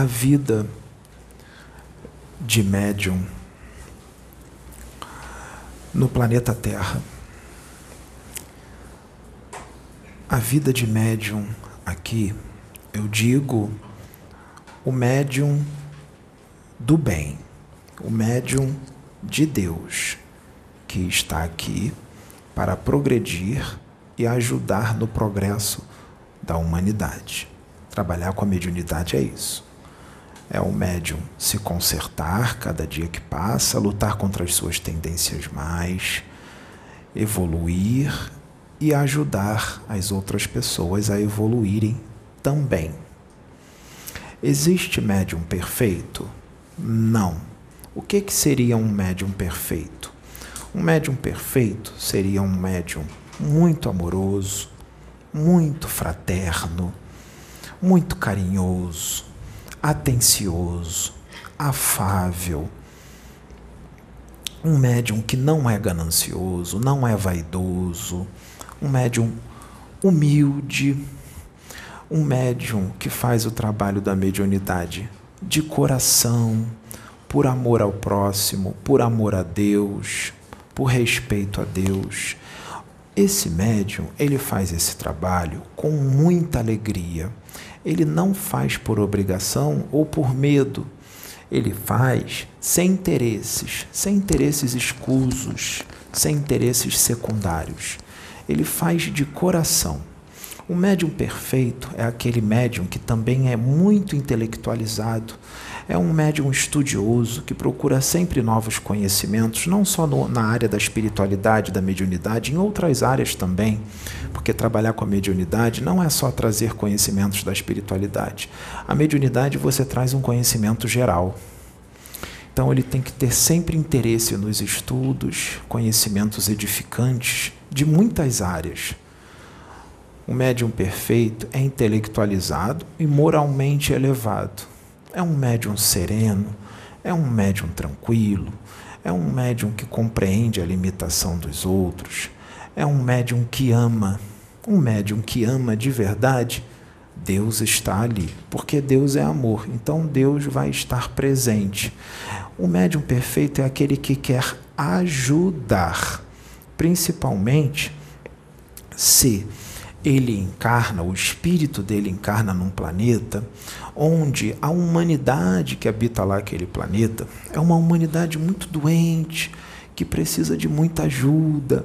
a vida de médium no planeta Terra. A vida de médium aqui, eu digo o médium do bem, o médium de Deus, que está aqui para progredir e ajudar no progresso da humanidade. Trabalhar com a mediunidade é isso. É o médium se consertar cada dia que passa, lutar contra as suas tendências mais, evoluir e ajudar as outras pessoas a evoluírem também. Existe médium perfeito? Não. O que, que seria um médium perfeito? Um médium perfeito seria um médium muito amoroso, muito fraterno, muito carinhoso, atencioso, afável. Um médium que não é ganancioso, não é vaidoso, um médium humilde, um médium que faz o trabalho da mediunidade de coração, por amor ao próximo, por amor a Deus, por respeito a Deus. Esse médium, ele faz esse trabalho com muita alegria. Ele não faz por obrigação ou por medo. Ele faz sem interesses, sem interesses escusos, sem interesses secundários. Ele faz de coração. O médium perfeito é aquele médium que também é muito intelectualizado, é um médium estudioso que procura sempre novos conhecimentos, não só no, na área da espiritualidade, da mediunidade, em outras áreas também, porque trabalhar com a mediunidade não é só trazer conhecimentos da espiritualidade. A mediunidade você traz um conhecimento geral. Então ele tem que ter sempre interesse nos estudos, conhecimentos edificantes de muitas áreas. O médium perfeito é intelectualizado e moralmente elevado. É um médium sereno, é um médium tranquilo, é um médium que compreende a limitação dos outros, é um médium que ama. Um médium que ama de verdade, Deus está ali, porque Deus é amor, então Deus vai estar presente. O médium perfeito é aquele que quer ajudar, principalmente se ele encarna, o espírito dele encarna num planeta onde a humanidade que habita lá aquele planeta é uma humanidade muito doente, que precisa de muita ajuda,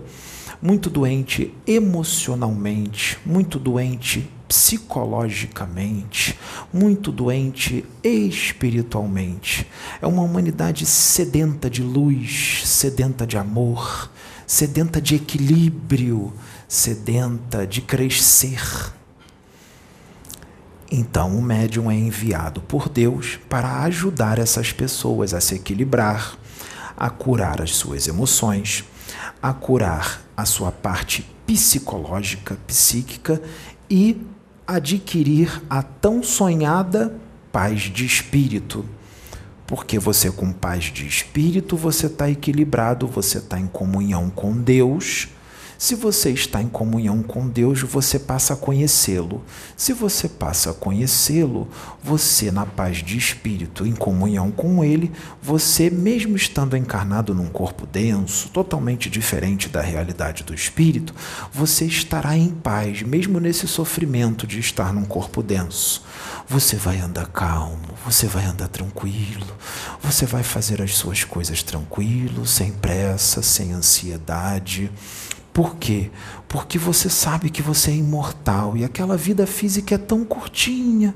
muito doente emocionalmente, muito doente psicologicamente, muito doente espiritualmente. É uma humanidade sedenta de luz, sedenta de amor, sedenta de equilíbrio, sedenta de crescer. Então, o médium é enviado por Deus para ajudar essas pessoas a se equilibrar, a curar as suas emoções, a curar a sua parte psicológica, psíquica e adquirir a tão sonhada paz de espírito. Porque você, com paz de espírito, você está equilibrado, você está em comunhão com Deus se você está em comunhão com Deus, você passa a conhecê-lo. Se você passa a conhecê-lo, você, na paz de espírito, em comunhão com Ele, você, mesmo estando encarnado num corpo denso, totalmente diferente da realidade do espírito, você estará em paz, mesmo nesse sofrimento de estar num corpo denso. Você vai andar calmo, você vai andar tranquilo, você vai fazer as suas coisas tranquilo, sem pressa, sem ansiedade. Por quê? Porque você sabe que você é imortal e aquela vida física é tão curtinha,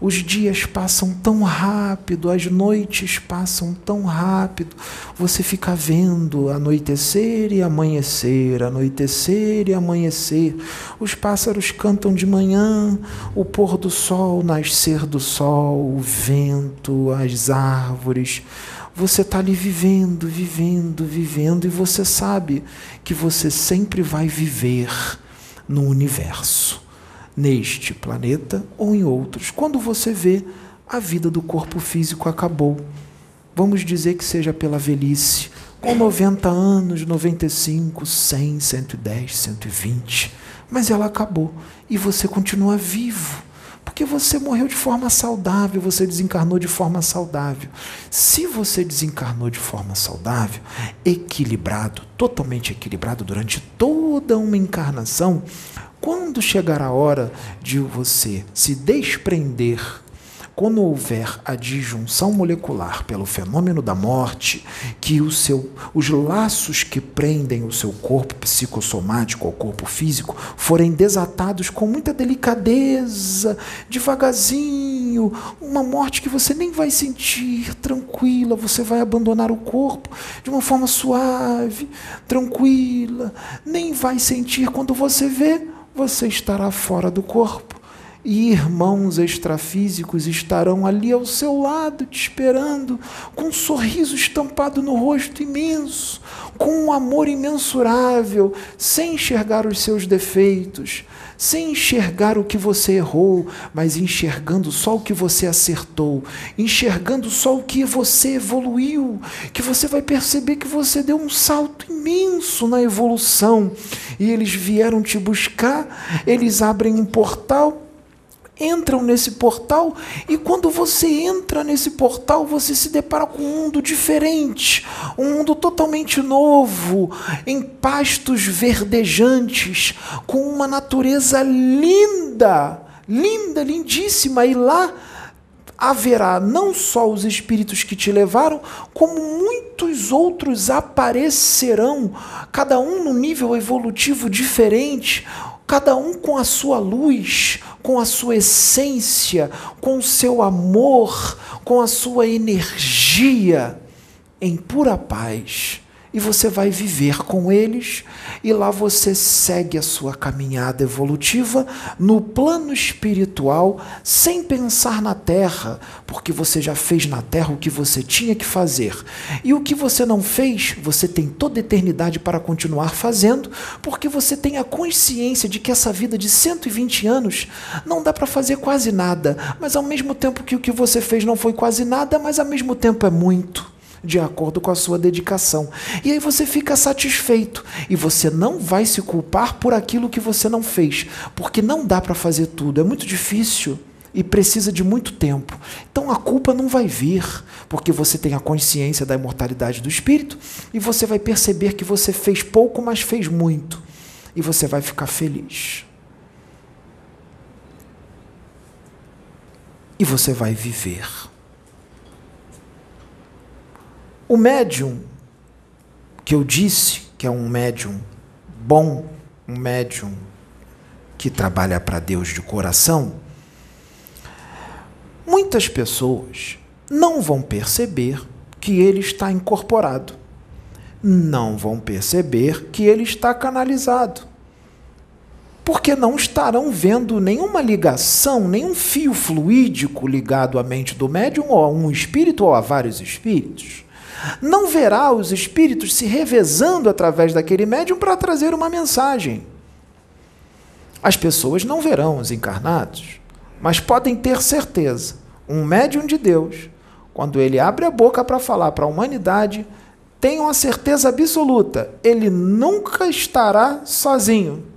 os dias passam tão rápido, as noites passam tão rápido. Você fica vendo anoitecer e amanhecer, anoitecer e amanhecer. Os pássaros cantam de manhã, o pôr do sol, nascer do sol, o vento, as árvores você está ali vivendo, vivendo, vivendo, e você sabe que você sempre vai viver no universo, neste planeta ou em outros. Quando você vê, a vida do corpo físico acabou. Vamos dizer que seja pela velhice, com 90 anos, 95, 100, 110, 120, mas ela acabou e você continua vivo porque você morreu de forma saudável, você desencarnou de forma saudável. Se você desencarnou de forma saudável, equilibrado, totalmente equilibrado durante toda uma encarnação, quando chegar a hora de você se desprender quando houver a disjunção molecular pelo fenômeno da morte, que o seu, os laços que prendem o seu corpo psicossomático ao corpo físico forem desatados com muita delicadeza, devagarzinho, uma morte que você nem vai sentir, tranquila, você vai abandonar o corpo de uma forma suave, tranquila, nem vai sentir. Quando você vê, você estará fora do corpo e irmãos extrafísicos estarão ali ao seu lado, te esperando, com um sorriso estampado no rosto imenso, com um amor imensurável, sem enxergar os seus defeitos, sem enxergar o que você errou, mas enxergando só o que você acertou, enxergando só o que você evoluiu, que você vai perceber que você deu um salto imenso na evolução. E eles vieram te buscar, eles abrem um portal entram nesse portal e quando você entra nesse portal, você se depara com um mundo diferente, um mundo totalmente novo, em pastos verdejantes, com uma natureza linda, linda, lindíssima, e lá haverá não só os espíritos que te levaram, como muitos outros aparecerão, cada um num nível evolutivo diferente, cada um com a sua luz, com a sua essência, com o seu amor, com a sua energia, em pura paz e você vai viver com eles, e lá você segue a sua caminhada evolutiva no plano espiritual, sem pensar na terra, porque você já fez na terra o que você tinha que fazer. E o que você não fez, você tem toda a eternidade para continuar fazendo, porque você tem a consciência de que essa vida de 120 anos não dá para fazer quase nada, mas ao mesmo tempo que o que você fez não foi quase nada, mas ao mesmo tempo é muito de acordo com a sua dedicação. E aí você fica satisfeito e você não vai se culpar por aquilo que você não fez, porque não dá para fazer tudo, é muito difícil e precisa de muito tempo. Então a culpa não vai vir, porque você tem a consciência da imortalidade do espírito e você vai perceber que você fez pouco, mas fez muito. E você vai ficar feliz. E você vai viver. O médium que eu disse que é um médium bom, um médium que trabalha para Deus de coração, muitas pessoas não vão perceber que ele está incorporado, não vão perceber que ele está canalizado, porque não estarão vendo nenhuma ligação, nenhum fio fluídico ligado à mente do médium ou a um espírito ou a vários espíritos não verá os espíritos se revezando através daquele médium para trazer uma mensagem. As pessoas não verão os encarnados, mas podem ter certeza: um médium de Deus, quando ele abre a boca para falar para a humanidade, tenham a certeza absoluta, ele nunca estará sozinho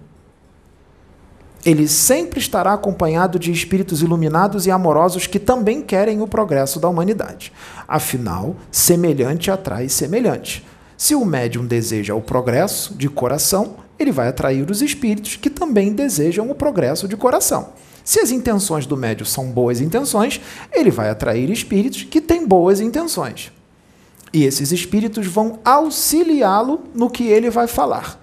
ele sempre estará acompanhado de espíritos iluminados e amorosos que também querem o progresso da humanidade. Afinal, semelhante atrai semelhante. Se o médium deseja o progresso de coração, ele vai atrair os espíritos que também desejam o progresso de coração. Se as intenções do médium são boas intenções, ele vai atrair espíritos que têm boas intenções. E esses espíritos vão auxiliá-lo no que ele vai falar.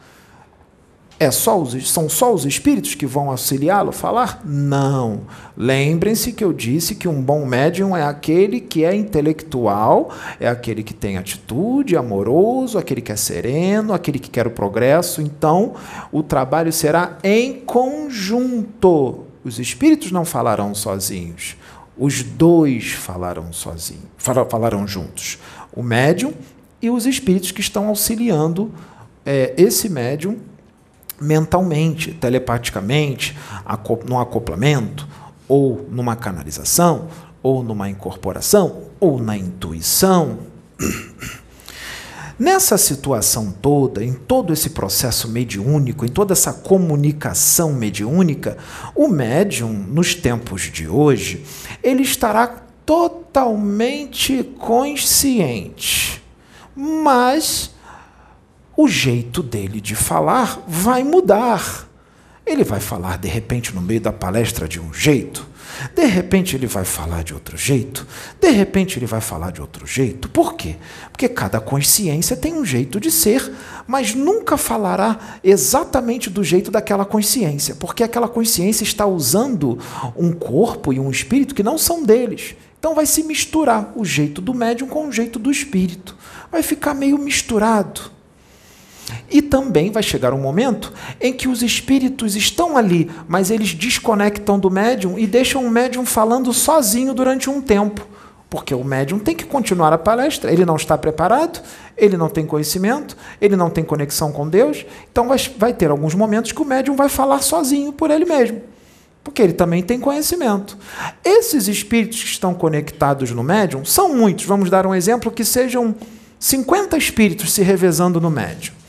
É só os, são só os espíritos que vão auxiliá-lo a falar? Não. Lembrem-se que eu disse que um bom médium é aquele que é intelectual, é aquele que tem atitude, amoroso, aquele que é sereno, aquele que quer o progresso. Então, o trabalho será em conjunto. Os espíritos não falarão sozinhos. Os dois falarão sozinhos, falarão juntos. O médium e os espíritos que estão auxiliando é, esse médium mentalmente, telepaticamente, no acoplamento, ou numa canalização, ou numa incorporação, ou na intuição. Nessa situação toda, em todo esse processo mediúnico, em toda essa comunicação mediúnica, o médium, nos tempos de hoje, ele estará totalmente consciente. Mas o jeito dele de falar vai mudar. Ele vai falar de repente no meio da palestra de um jeito, de repente ele vai falar de outro jeito, de repente ele vai falar de outro jeito. Por quê? Porque cada consciência tem um jeito de ser, mas nunca falará exatamente do jeito daquela consciência, porque aquela consciência está usando um corpo e um espírito que não são deles. Então vai se misturar o jeito do médium com o jeito do espírito. Vai ficar meio misturado. E também vai chegar um momento em que os espíritos estão ali, mas eles desconectam do médium e deixam o médium falando sozinho durante um tempo. Porque o médium tem que continuar a palestra, ele não está preparado, ele não tem conhecimento, ele não tem conexão com Deus, então vai, vai ter alguns momentos que o médium vai falar sozinho por ele mesmo porque ele também tem conhecimento. Esses espíritos que estão conectados no médium são muitos. Vamos dar um exemplo que sejam 50 espíritos se revezando no médium.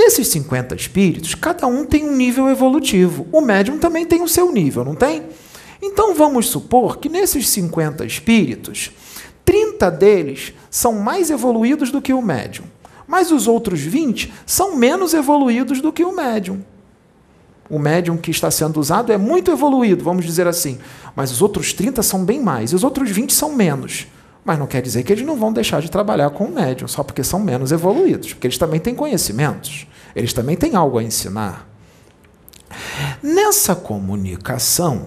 Nesses 50 espíritos, cada um tem um nível evolutivo. O médium também tem o seu nível, não tem? Então vamos supor que nesses 50 espíritos, 30 deles são mais evoluídos do que o médium, mas os outros 20 são menos evoluídos do que o médium. O médium que está sendo usado é muito evoluído, vamos dizer assim, mas os outros 30 são bem mais, e os outros 20 são menos. Mas não quer dizer que eles não vão deixar de trabalhar com o médium, só porque são menos evoluídos, porque eles também têm conhecimentos, eles também têm algo a ensinar. Nessa comunicação,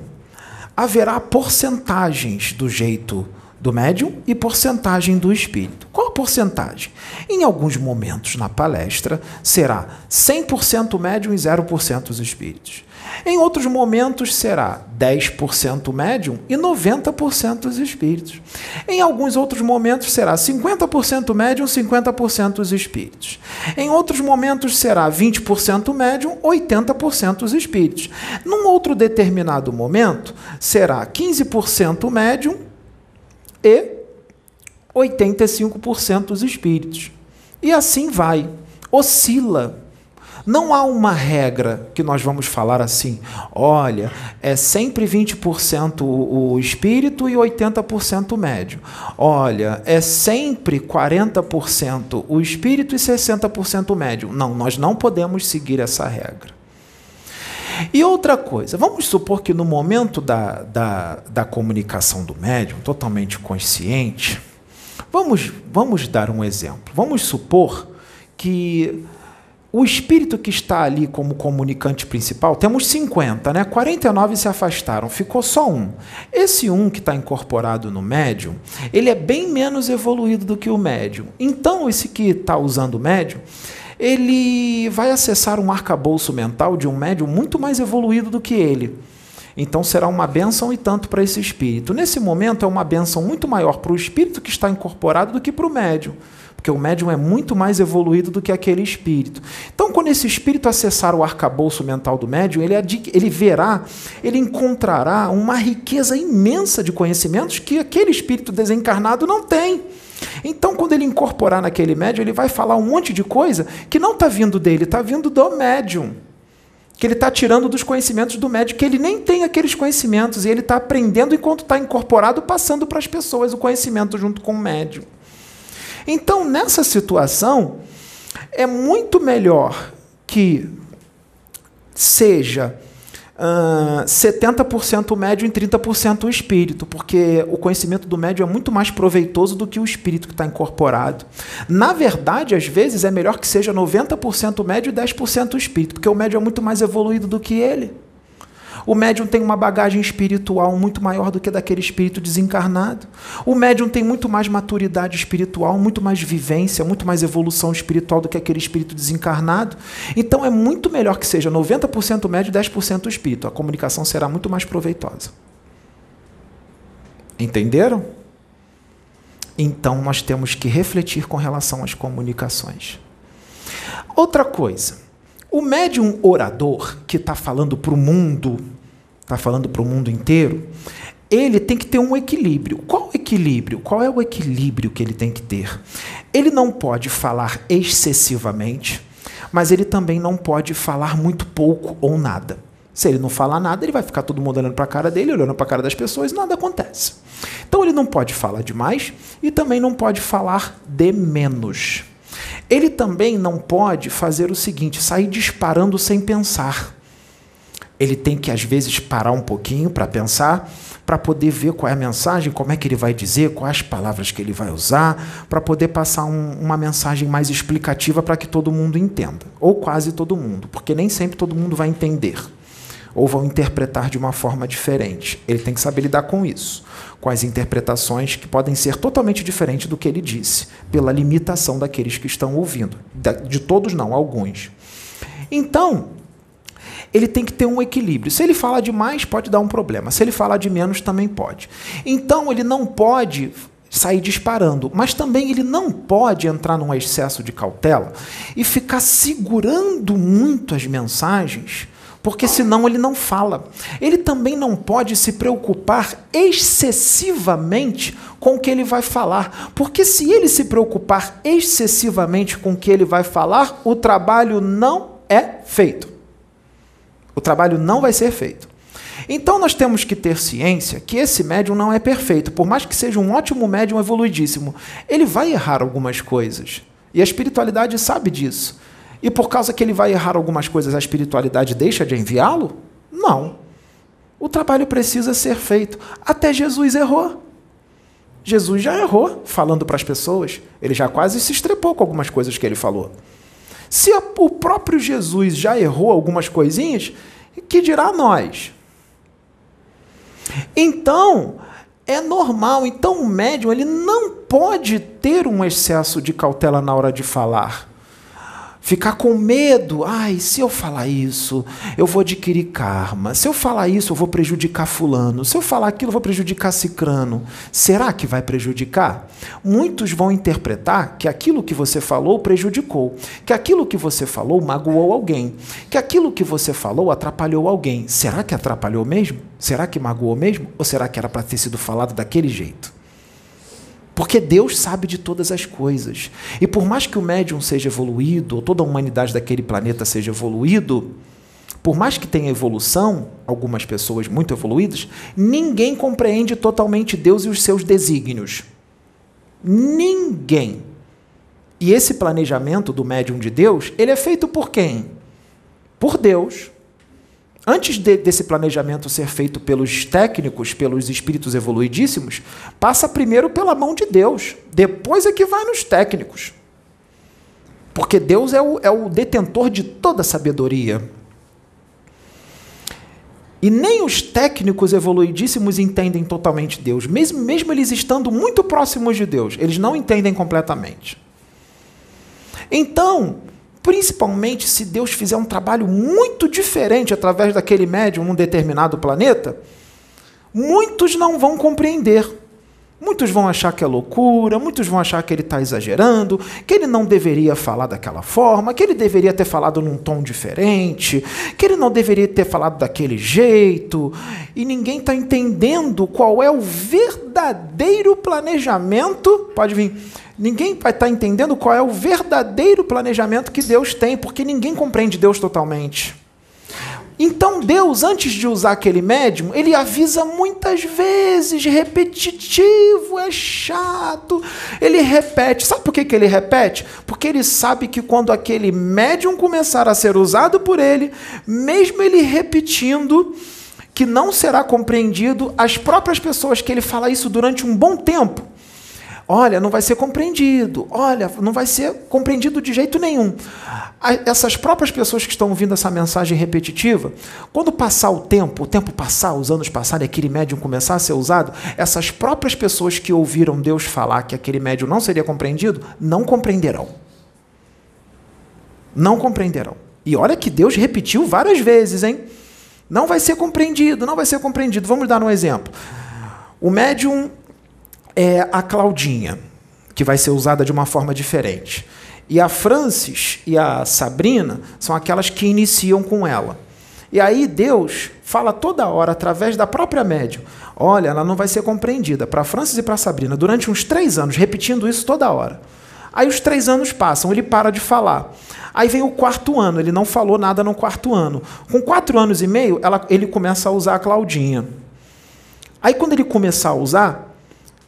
haverá porcentagens do jeito do médium e porcentagem do espírito. Qual a porcentagem? Em alguns momentos na palestra será 100% médium e 0% os espíritos. Em outros momentos será 10% médium e 90% os espíritos. Em alguns outros momentos será 50% médium, 50% os espíritos. Em outros momentos será 20% médium, 80% os espíritos. Num outro determinado momento será 15% médium e 85% os espíritos. E assim vai, oscila não há uma regra que nós vamos falar assim, olha, é sempre 20% o espírito e 80% o médio. Olha, é sempre 40% o espírito e 60% o médio. Não, nós não podemos seguir essa regra. E outra coisa, vamos supor que no momento da, da, da comunicação do médium, totalmente consciente, vamos, vamos dar um exemplo. Vamos supor que o espírito que está ali como comunicante principal, temos 50, né? 49 se afastaram, ficou só um. Esse um que está incorporado no médium, ele é bem menos evoluído do que o médium. Então, esse que está usando o médium, ele vai acessar um arcabouço mental de um médium muito mais evoluído do que ele. Então será uma bênção e tanto para esse espírito. Nesse momento é uma bênção muito maior para o espírito que está incorporado do que para o médium porque o médium é muito mais evoluído do que aquele espírito. Então, quando esse espírito acessar o arcabouço mental do médium, ele, ele verá, ele encontrará uma riqueza imensa de conhecimentos que aquele espírito desencarnado não tem. Então, quando ele incorporar naquele médium, ele vai falar um monte de coisa que não está vindo dele, está vindo do médium. Que ele está tirando dos conhecimentos do médium, que ele nem tem aqueles conhecimentos, e ele está aprendendo enquanto está incorporado, passando para as pessoas o conhecimento junto com o médium. Então, nessa situação, é muito melhor que seja uh, 70% médio e 30% o espírito, porque o conhecimento do médio é muito mais proveitoso do que o espírito que está incorporado. Na verdade, às vezes, é melhor que seja 90% médio e 10% o espírito, porque o médio é muito mais evoluído do que ele. O médium tem uma bagagem espiritual muito maior do que daquele espírito desencarnado. O médium tem muito mais maturidade espiritual, muito mais vivência, muito mais evolução espiritual do que aquele espírito desencarnado. Então é muito melhor que seja 90% médio e 10% espírito. A comunicação será muito mais proveitosa. Entenderam? Então nós temos que refletir com relação às comunicações. Outra coisa, o médium orador que está falando para o mundo, está falando para o mundo inteiro, ele tem que ter um equilíbrio. Qual equilíbrio. Qual é o equilíbrio que ele tem que ter? Ele não pode falar excessivamente, mas ele também não pode falar muito pouco ou nada. Se ele não falar nada, ele vai ficar todo mundo olhando para a cara dele, olhando para a cara das pessoas e nada acontece. Então ele não pode falar demais e também não pode falar de menos. Ele também não pode fazer o seguinte: sair disparando sem pensar. Ele tem que, às vezes, parar um pouquinho para pensar, para poder ver qual é a mensagem, como é que ele vai dizer, quais palavras que ele vai usar, para poder passar um, uma mensagem mais explicativa para que todo mundo entenda. Ou quase todo mundo, porque nem sempre todo mundo vai entender ou vão interpretar de uma forma diferente. Ele tem que saber lidar com isso, com as interpretações que podem ser totalmente diferentes do que ele disse, pela limitação daqueles que estão ouvindo. De todos, não, alguns. Então, ele tem que ter um equilíbrio. Se ele fala demais, pode dar um problema. Se ele falar de menos, também pode. Então, ele não pode sair disparando, mas também ele não pode entrar num excesso de cautela e ficar segurando muito as mensagens porque senão ele não fala. Ele também não pode se preocupar excessivamente com o que ele vai falar, porque se ele se preocupar excessivamente com o que ele vai falar, o trabalho não é feito. O trabalho não vai ser feito. Então nós temos que ter ciência que esse médium não é perfeito, por mais que seja um ótimo médium evoluidíssimo, ele vai errar algumas coisas. E a espiritualidade sabe disso. E por causa que ele vai errar algumas coisas, a espiritualidade deixa de enviá-lo? Não. O trabalho precisa ser feito. Até Jesus errou. Jesus já errou falando para as pessoas. Ele já quase se estrepou com algumas coisas que ele falou. Se o próprio Jesus já errou algumas coisinhas, que dirá nós? Então, é normal. Então, o médium ele não pode ter um excesso de cautela na hora de falar ficar com medo. Ai, se eu falar isso, eu vou adquirir karma. Se eu falar isso, eu vou prejudicar fulano. Se eu falar aquilo, eu vou prejudicar cicrano. Será que vai prejudicar? Muitos vão interpretar que aquilo que você falou prejudicou, que aquilo que você falou magoou alguém, que aquilo que você falou atrapalhou alguém. Será que atrapalhou mesmo? Será que magoou mesmo? Ou será que era para ter sido falado daquele jeito? Porque Deus sabe de todas as coisas. E por mais que o médium seja evoluído, ou toda a humanidade daquele planeta seja evoluído, por mais que tenha evolução, algumas pessoas muito evoluídas, ninguém compreende totalmente Deus e os seus desígnios. Ninguém. E esse planejamento do médium de Deus, ele é feito por quem? Por Deus antes de, desse planejamento ser feito pelos técnicos, pelos espíritos evoluidíssimos, passa primeiro pela mão de Deus, depois é que vai nos técnicos. Porque Deus é o, é o detentor de toda sabedoria. E nem os técnicos evoluidíssimos entendem totalmente Deus, mesmo, mesmo eles estando muito próximos de Deus, eles não entendem completamente. Então, Principalmente se Deus fizer um trabalho muito diferente através daquele médium num determinado planeta, muitos não vão compreender. Muitos vão achar que é loucura, muitos vão achar que ele está exagerando, que ele não deveria falar daquela forma, que ele deveria ter falado num tom diferente, que ele não deveria ter falado daquele jeito. E ninguém está entendendo qual é o verdadeiro planejamento. Pode vir ninguém vai estar tá entendendo qual é o verdadeiro planejamento que Deus tem, porque ninguém compreende Deus totalmente. Então Deus, antes de usar aquele médium, ele avisa muitas vezes, repetitivo, é chato. Ele repete. Sabe por que, que ele repete? Porque ele sabe que quando aquele médium começar a ser usado por ele, mesmo ele repetindo, que não será compreendido, as próprias pessoas que ele fala isso durante um bom tempo, Olha, não vai ser compreendido. Olha, não vai ser compreendido de jeito nenhum. Essas próprias pessoas que estão ouvindo essa mensagem repetitiva, quando passar o tempo, o tempo passar, os anos passarem, aquele médium começar a ser usado, essas próprias pessoas que ouviram Deus falar que aquele médium não seria compreendido, não compreenderão. Não compreenderão. E olha que Deus repetiu várias vezes, hein? Não vai ser compreendido, não vai ser compreendido. Vamos dar um exemplo. O médium é a Claudinha, que vai ser usada de uma forma diferente. E a Francis e a Sabrina são aquelas que iniciam com ela. E aí Deus fala toda hora, através da própria médium: Olha, ela não vai ser compreendida. Para Francis e para Sabrina, durante uns três anos, repetindo isso toda hora. Aí os três anos passam, ele para de falar. Aí vem o quarto ano, ele não falou nada no quarto ano. Com quatro anos e meio, ela, ele começa a usar a Claudinha. Aí quando ele começar a usar,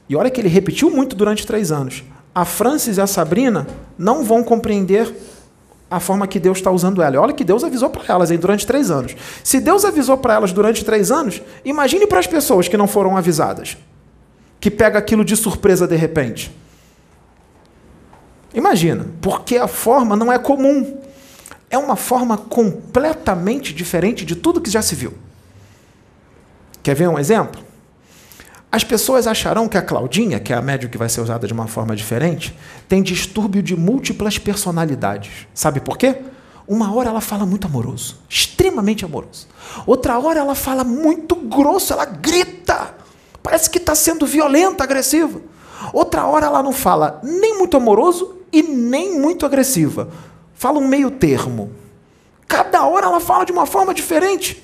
e olha que ele repetiu muito durante três anos, a Francis e a Sabrina não vão compreender a forma que Deus está usando ela. E olha que Deus avisou para elas hein, durante três anos. Se Deus avisou para elas durante três anos, imagine para as pessoas que não foram avisadas, que pega aquilo de surpresa de repente. Imagina, porque a forma não é comum. É uma forma completamente diferente de tudo que já se viu. Quer ver um exemplo? As pessoas acharão que a Claudinha, que é a médium que vai ser usada de uma forma diferente, tem distúrbio de múltiplas personalidades. Sabe por quê? Uma hora ela fala muito amoroso, extremamente amoroso. Outra hora ela fala muito grosso, ela grita. Parece que está sendo violenta, agressiva. Outra hora ela não fala nem muito amoroso e nem muito agressiva. Fala um meio termo. Cada hora ela fala de uma forma diferente.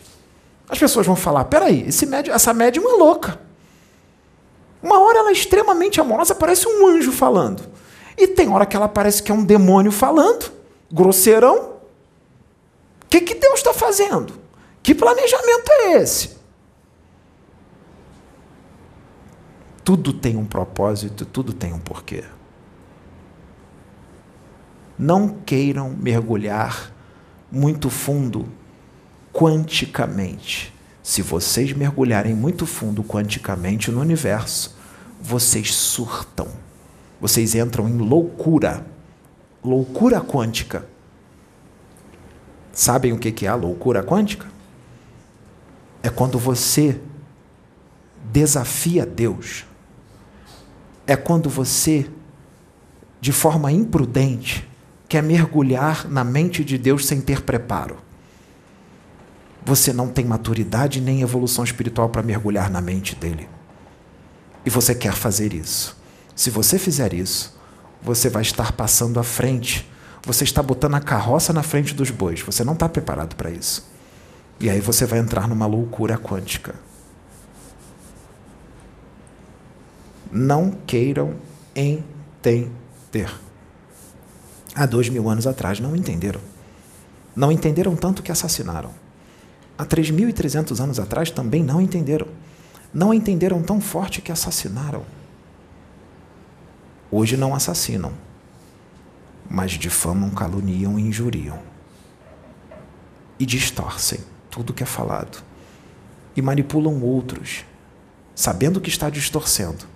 As pessoas vão falar: peraí, esse médium, essa médium é louca. Uma hora ela é extremamente amorosa, parece um anjo falando. E tem hora que ela parece que é um demônio falando, grosseirão. O que, que Deus está fazendo? Que planejamento é esse? Tudo tem um propósito, tudo tem um porquê não queiram mergulhar muito fundo quanticamente. Se vocês mergulharem muito fundo quanticamente no universo, vocês surtam. Vocês entram em loucura. Loucura quântica. Sabem o que é a loucura quântica? É quando você desafia Deus. É quando você, de forma imprudente, quer mergulhar na mente de Deus sem ter preparo. Você não tem maturidade nem evolução espiritual para mergulhar na mente dele. E você quer fazer isso. Se você fizer isso, você vai estar passando à frente. Você está botando a carroça na frente dos bois. Você não está preparado para isso. E aí você vai entrar numa loucura quântica. Não queiram entender há dois mil anos atrás. Não entenderam. Não entenderam tanto que assassinaram. Há 3.300 anos atrás também não entenderam. Não entenderam tão forte que assassinaram. Hoje não assassinam, mas difamam, caluniam e injuriam. E distorcem tudo que é falado. E manipulam outros, sabendo que está distorcendo.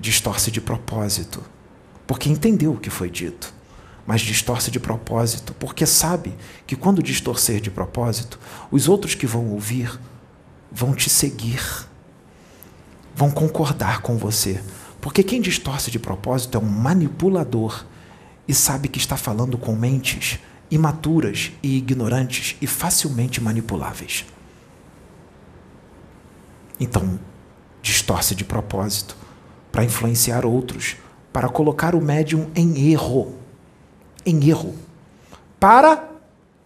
Distorce de propósito porque entendeu o que foi dito, mas distorce de propósito, porque sabe que quando distorcer de propósito, os outros que vão ouvir vão te seguir, vão concordar com você. Porque quem distorce de propósito é um manipulador e sabe que está falando com mentes imaturas e ignorantes e facilmente manipuláveis. Então, distorce de propósito para influenciar outros para colocar o médium em erro. Em erro. Para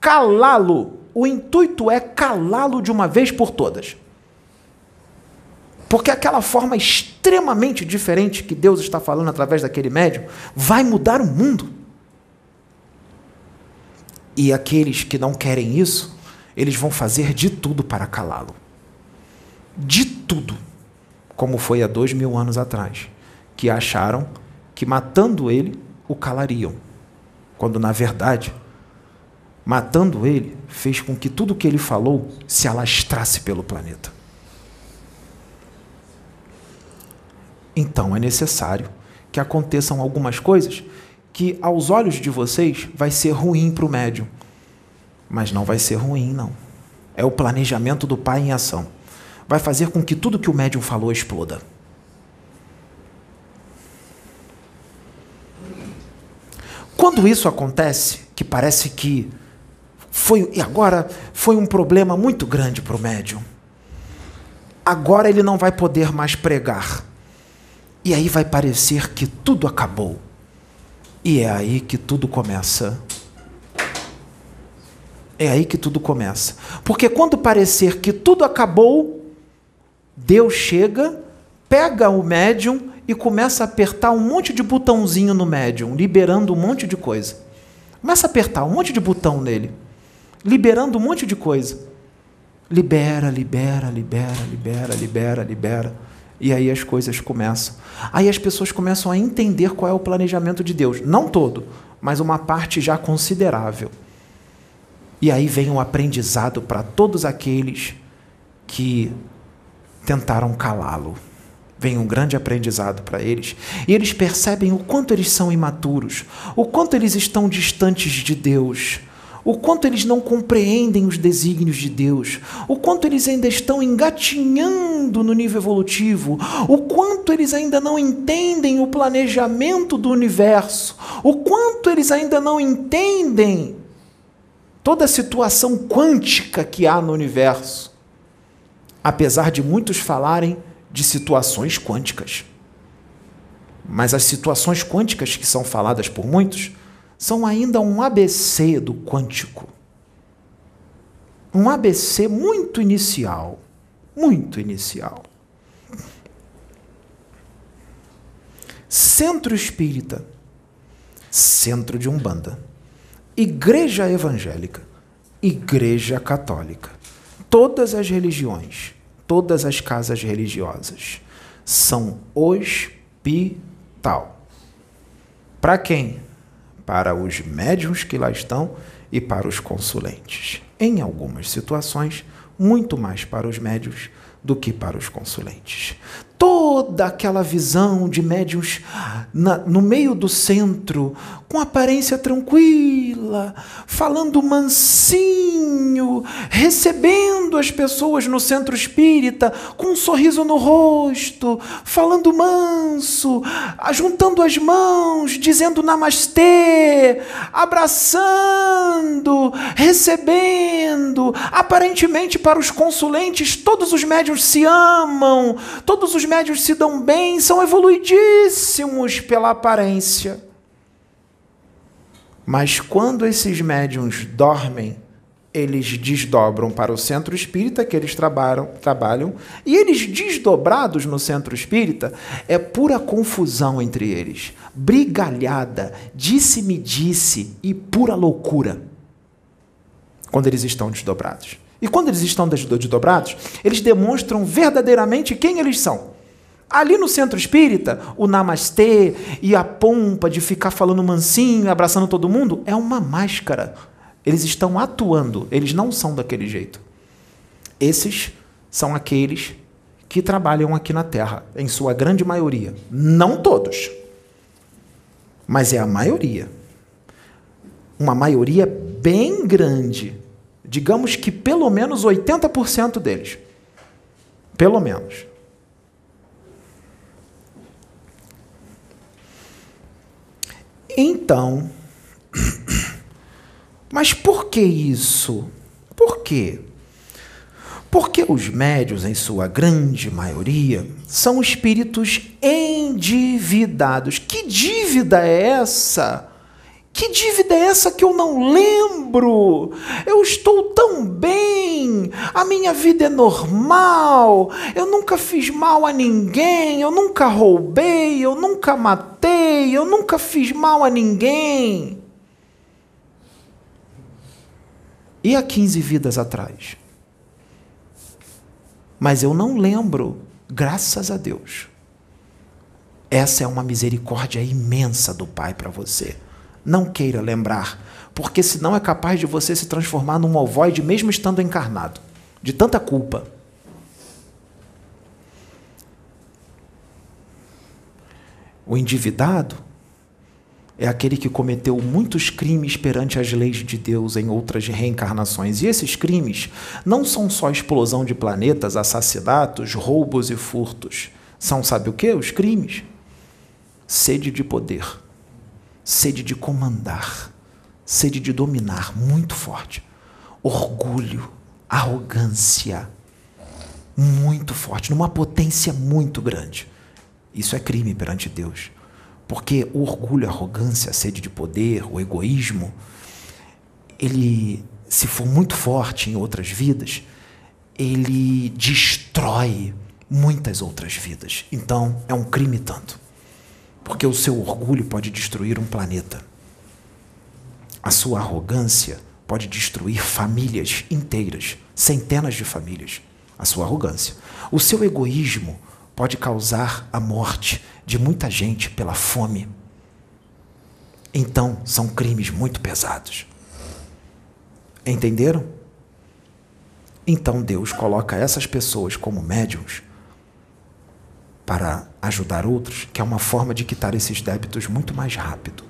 calá-lo. O intuito é calá-lo de uma vez por todas. Porque aquela forma extremamente diferente que Deus está falando através daquele médium vai mudar o mundo. E aqueles que não querem isso, eles vão fazer de tudo para calá-lo. De tudo. Como foi há dois mil anos atrás, que acharam que matando ele o calariam, quando na verdade, matando ele, fez com que tudo o que ele falou se alastrasse pelo planeta. Então é necessário que aconteçam algumas coisas que aos olhos de vocês vai ser ruim para o médium. Mas não vai ser ruim, não. É o planejamento do Pai em ação. Vai fazer com que tudo que o médium falou exploda. Quando isso acontece, que parece que foi e agora foi um problema muito grande para o médium. Agora ele não vai poder mais pregar. E aí vai parecer que tudo acabou. E é aí que tudo começa. É aí que tudo começa. Porque quando parecer que tudo acabou, Deus chega, pega o médium e começa a apertar um monte de botãozinho no médium, liberando um monte de coisa. Começa a apertar um monte de botão nele, liberando um monte de coisa. Libera, libera, libera, libera, libera, libera. E aí as coisas começam. Aí as pessoas começam a entender qual é o planejamento de Deus. Não todo, mas uma parte já considerável. E aí vem um aprendizado para todos aqueles que tentaram calá-lo. Vem um grande aprendizado para eles. E eles percebem o quanto eles são imaturos, o quanto eles estão distantes de Deus, o quanto eles não compreendem os desígnios de Deus, o quanto eles ainda estão engatinhando no nível evolutivo, o quanto eles ainda não entendem o planejamento do universo, o quanto eles ainda não entendem toda a situação quântica que há no universo. Apesar de muitos falarem de situações quânticas. Mas as situações quânticas que são faladas por muitos são ainda um ABC do quântico. Um ABC muito inicial, muito inicial. Centro espírita, centro de Umbanda, igreja evangélica, igreja católica, todas as religiões, todas as casas religiosas são hospital. Para quem? para os médiums que lá estão e para os consulentes. Em algumas situações, muito mais para os médios do que para os consulentes toda aquela visão de médiuns na, no meio do centro, com aparência tranquila, falando mansinho, recebendo as pessoas no centro espírita com um sorriso no rosto, falando manso, juntando as mãos, dizendo namastê, abraçando, recebendo. Aparentemente, para os consulentes, todos os médiuns se amam, todos os médios se dão bem, são evoluidíssimos pela aparência. Mas quando esses médiums dormem, eles desdobram para o centro espírita que eles trabalham, trabalham, e eles desdobrados no centro espírita é pura confusão entre eles, brigalhada, disse-me disse e pura loucura. Quando eles estão desdobrados. E quando eles estão desdobrados, eles demonstram verdadeiramente quem eles são. Ali no centro espírita, o namastê e a pompa de ficar falando mansinho, abraçando todo mundo, é uma máscara. Eles estão atuando, eles não são daquele jeito. Esses são aqueles que trabalham aqui na Terra, em sua grande maioria. Não todos, mas é a maioria. Uma maioria bem grande. Digamos que pelo menos 80% deles. Pelo menos. Então, mas por que isso? Por quê? Porque os médios, em sua grande maioria, são espíritos endividados. Que dívida é essa? Que dívida é essa que eu não lembro? Eu estou tão bem, a minha vida é normal, eu nunca fiz mal a ninguém, eu nunca roubei, eu nunca matei, eu nunca fiz mal a ninguém. E há 15 vidas atrás? Mas eu não lembro, graças a Deus. Essa é uma misericórdia imensa do Pai para você. Não queira lembrar, porque senão é capaz de você se transformar num ovoide mesmo estando encarnado, de tanta culpa. O endividado é aquele que cometeu muitos crimes perante as leis de Deus em outras reencarnações. E esses crimes não são só explosão de planetas, assassinatos, roubos e furtos. São, sabe o que? Os crimes. Sede de poder sede de comandar, sede de dominar muito forte, orgulho, arrogância muito forte, numa potência muito grande. Isso é crime perante Deus. Porque o orgulho, a arrogância, a sede de poder, o egoísmo, ele, se for muito forte em outras vidas, ele destrói muitas outras vidas. Então, é um crime tanto. Porque o seu orgulho pode destruir um planeta. A sua arrogância pode destruir famílias inteiras, centenas de famílias. A sua arrogância. O seu egoísmo pode causar a morte de muita gente pela fome. Então, são crimes muito pesados. Entenderam? Então Deus coloca essas pessoas como médiums para ajudar outros, que é uma forma de quitar esses débitos muito mais rápido.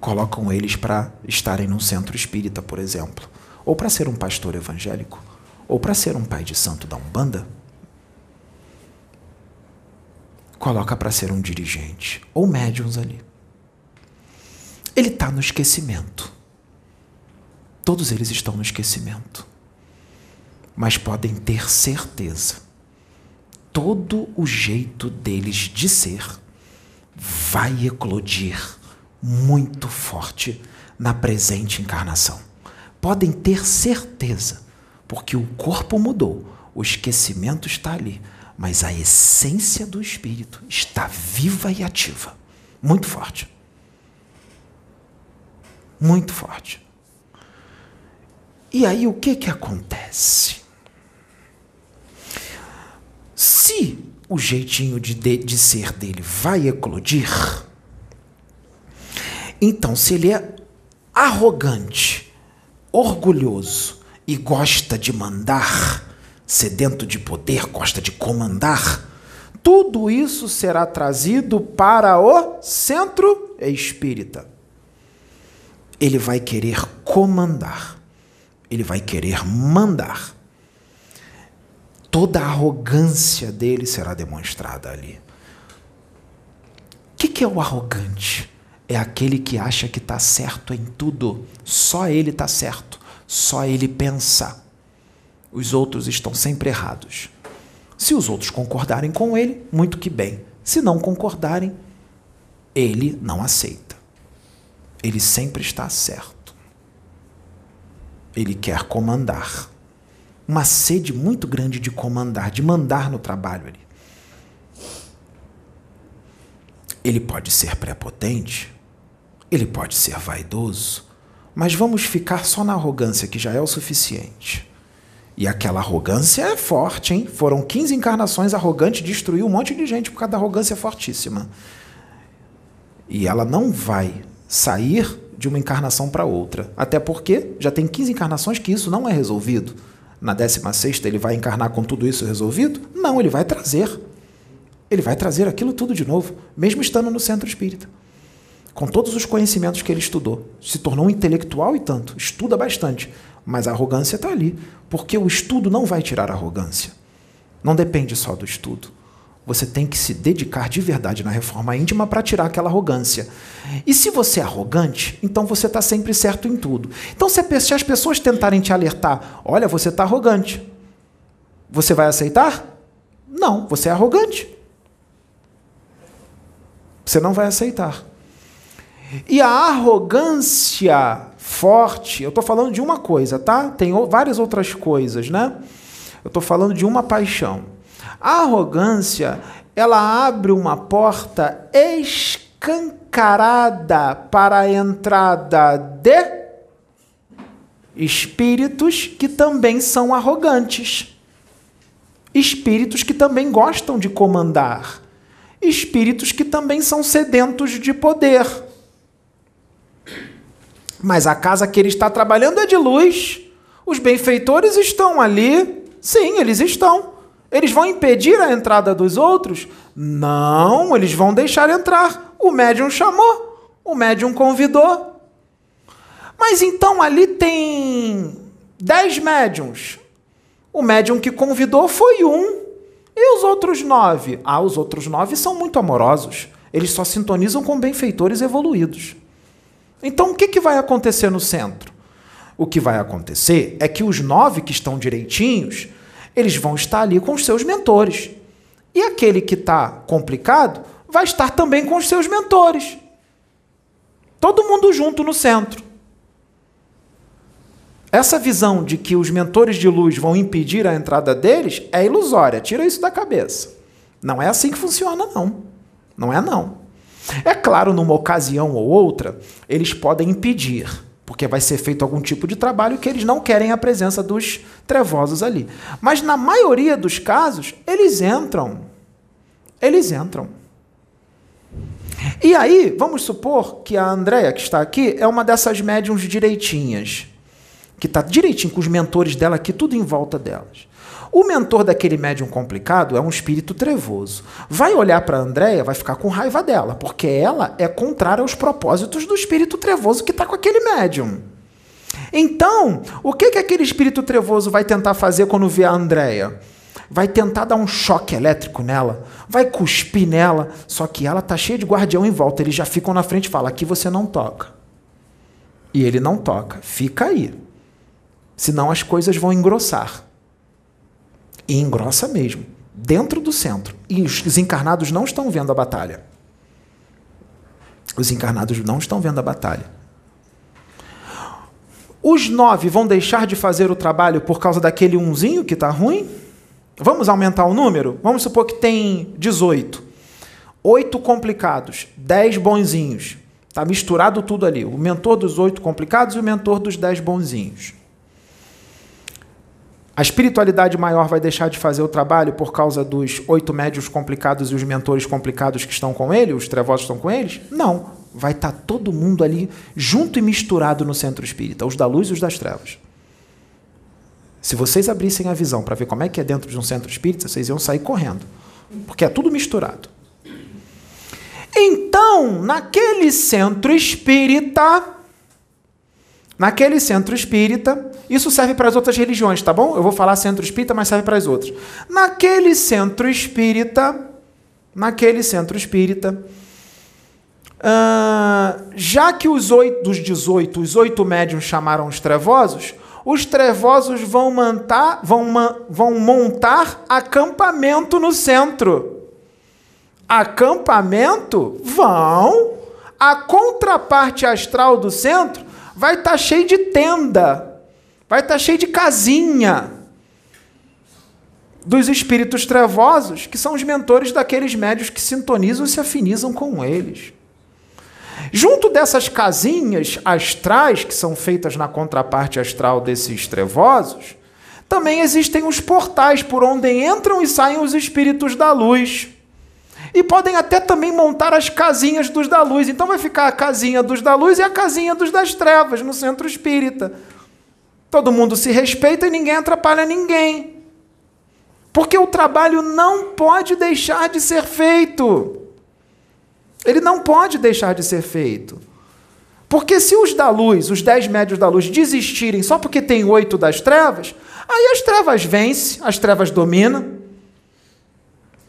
Colocam eles para estarem num centro espírita, por exemplo, ou para ser um pastor evangélico, ou para ser um pai de santo da Umbanda. Coloca para ser um dirigente, ou médiums ali. Ele está no esquecimento. Todos eles estão no esquecimento. Mas podem ter certeza todo o jeito deles de ser vai eclodir muito forte na presente encarnação. Podem ter certeza, porque o corpo mudou, o esquecimento está ali, mas a essência do espírito está viva e ativa. Muito forte. Muito forte. E aí o que que acontece? Se o jeitinho de, de, de ser dele vai eclodir, então se ele é arrogante, orgulhoso e gosta de mandar, sedento de poder, gosta de comandar, tudo isso será trazido para o centro espírita. Ele vai querer comandar, ele vai querer mandar toda a arrogância dele será demonstrada ali. O que, que é o arrogante? É aquele que acha que está certo em tudo. Só ele está certo. Só ele pensa. Os outros estão sempre errados. Se os outros concordarem com ele, muito que bem. Se não concordarem, ele não aceita. Ele sempre está certo. Ele quer comandar uma sede muito grande de comandar, de mandar no trabalho ali. Ele pode ser prepotente, ele pode ser vaidoso, mas vamos ficar só na arrogância, que já é o suficiente. E aquela arrogância é forte, hein? Foram 15 encarnações arrogantes, destruiu um monte de gente por causa da arrogância fortíssima. E ela não vai sair de uma encarnação para outra. Até porque já tem 15 encarnações que isso não é resolvido na 16 ele vai encarnar com tudo isso resolvido? Não, ele vai trazer. Ele vai trazer aquilo tudo de novo, mesmo estando no centro espírita. Com todos os conhecimentos que ele estudou. Se tornou um intelectual e tanto, estuda bastante. Mas a arrogância está ali, porque o estudo não vai tirar a arrogância. Não depende só do estudo. Você tem que se dedicar de verdade na reforma íntima para tirar aquela arrogância. E se você é arrogante, então você está sempre certo em tudo. Então, se as pessoas tentarem te alertar, olha, você está arrogante, você vai aceitar? Não, você é arrogante. Você não vai aceitar. E a arrogância forte, eu estou falando de uma coisa, tá? Tem várias outras coisas, né? Eu estou falando de uma paixão. A arrogância, ela abre uma porta escancarada para a entrada de espíritos que também são arrogantes. Espíritos que também gostam de comandar. Espíritos que também são sedentos de poder. Mas a casa que ele está trabalhando é de luz. Os benfeitores estão ali. Sim, eles estão. Eles vão impedir a entrada dos outros? Não, eles vão deixar entrar. O médium chamou, o médium convidou. Mas então ali tem dez médiums. O médium que convidou foi um. E os outros nove? Ah, os outros nove são muito amorosos. Eles só sintonizam com benfeitores evoluídos. Então o que, que vai acontecer no centro? O que vai acontecer é que os nove que estão direitinhos eles vão estar ali com os seus mentores. E aquele que está complicado vai estar também com os seus mentores. Todo mundo junto no centro. Essa visão de que os mentores de luz vão impedir a entrada deles é ilusória. Tira isso da cabeça. Não é assim que funciona, não. Não é, não. É claro, numa ocasião ou outra, eles podem impedir, porque vai ser feito algum tipo de trabalho que eles não querem a presença dos trevosos ali. Mas na maioria dos casos, eles entram. Eles entram. E aí, vamos supor que a Andrea, que está aqui, é uma dessas médiums direitinhas, que está direitinho com os mentores dela aqui, tudo em volta delas. O mentor daquele médium complicado é um espírito trevoso. Vai olhar para a Andrea, vai ficar com raiva dela, porque ela é contrária aos propósitos do espírito trevoso que está com aquele médium. Então, o que, que aquele espírito trevoso vai tentar fazer quando vê a Andrea? vai tentar dar um choque elétrico nela, vai cuspir nela, só que ela tá cheia de guardião em volta, eles já ficam na frente e falam: aqui você não toca. E ele não toca, fica aí. Senão as coisas vão engrossar. E engrossa mesmo, dentro do centro. E os encarnados não estão vendo a batalha. Os encarnados não estão vendo a batalha. Os nove vão deixar de fazer o trabalho por causa daquele unzinho que está ruim? Vamos aumentar o número? Vamos supor que tem 18. Oito complicados, 10 bonzinhos. Está misturado tudo ali. O mentor dos oito complicados e o mentor dos dez bonzinhos. A espiritualidade maior vai deixar de fazer o trabalho por causa dos oito médios complicados e os mentores complicados que estão com ele, os trevosos estão com eles? Não. Vai estar tá todo mundo ali junto e misturado no centro espírita, os da luz e os das trevas. Se vocês abrissem a visão para ver como é que é dentro de um centro espírita, vocês iam sair correndo, porque é tudo misturado. Então, naquele centro espírita, naquele centro espírita, isso serve para as outras religiões, tá bom? Eu vou falar centro espírita, mas serve para as outras. Naquele centro espírita, naquele centro espírita, uh, já que os oito dos 18, os oito médiums chamaram os trevosos, os trevosos vão, montar, vão, vão montar acampamento no centro. Acampamento? Vão. A contraparte astral do centro vai estar tá cheio de tenda, vai estar tá cheio de casinha dos espíritos trevosos, que são os mentores daqueles médios que sintonizam e se afinizam com eles. Junto dessas casinhas astrais, que são feitas na contraparte astral desses trevosos, também existem os portais por onde entram e saem os espíritos da luz. E podem até também montar as casinhas dos da luz. Então vai ficar a casinha dos da luz e a casinha dos das trevas no centro espírita. Todo mundo se respeita e ninguém atrapalha ninguém. Porque o trabalho não pode deixar de ser feito. Ele não pode deixar de ser feito. Porque se os da luz, os dez médios da luz, desistirem só porque tem oito das trevas, aí as trevas vencem, as trevas dominam.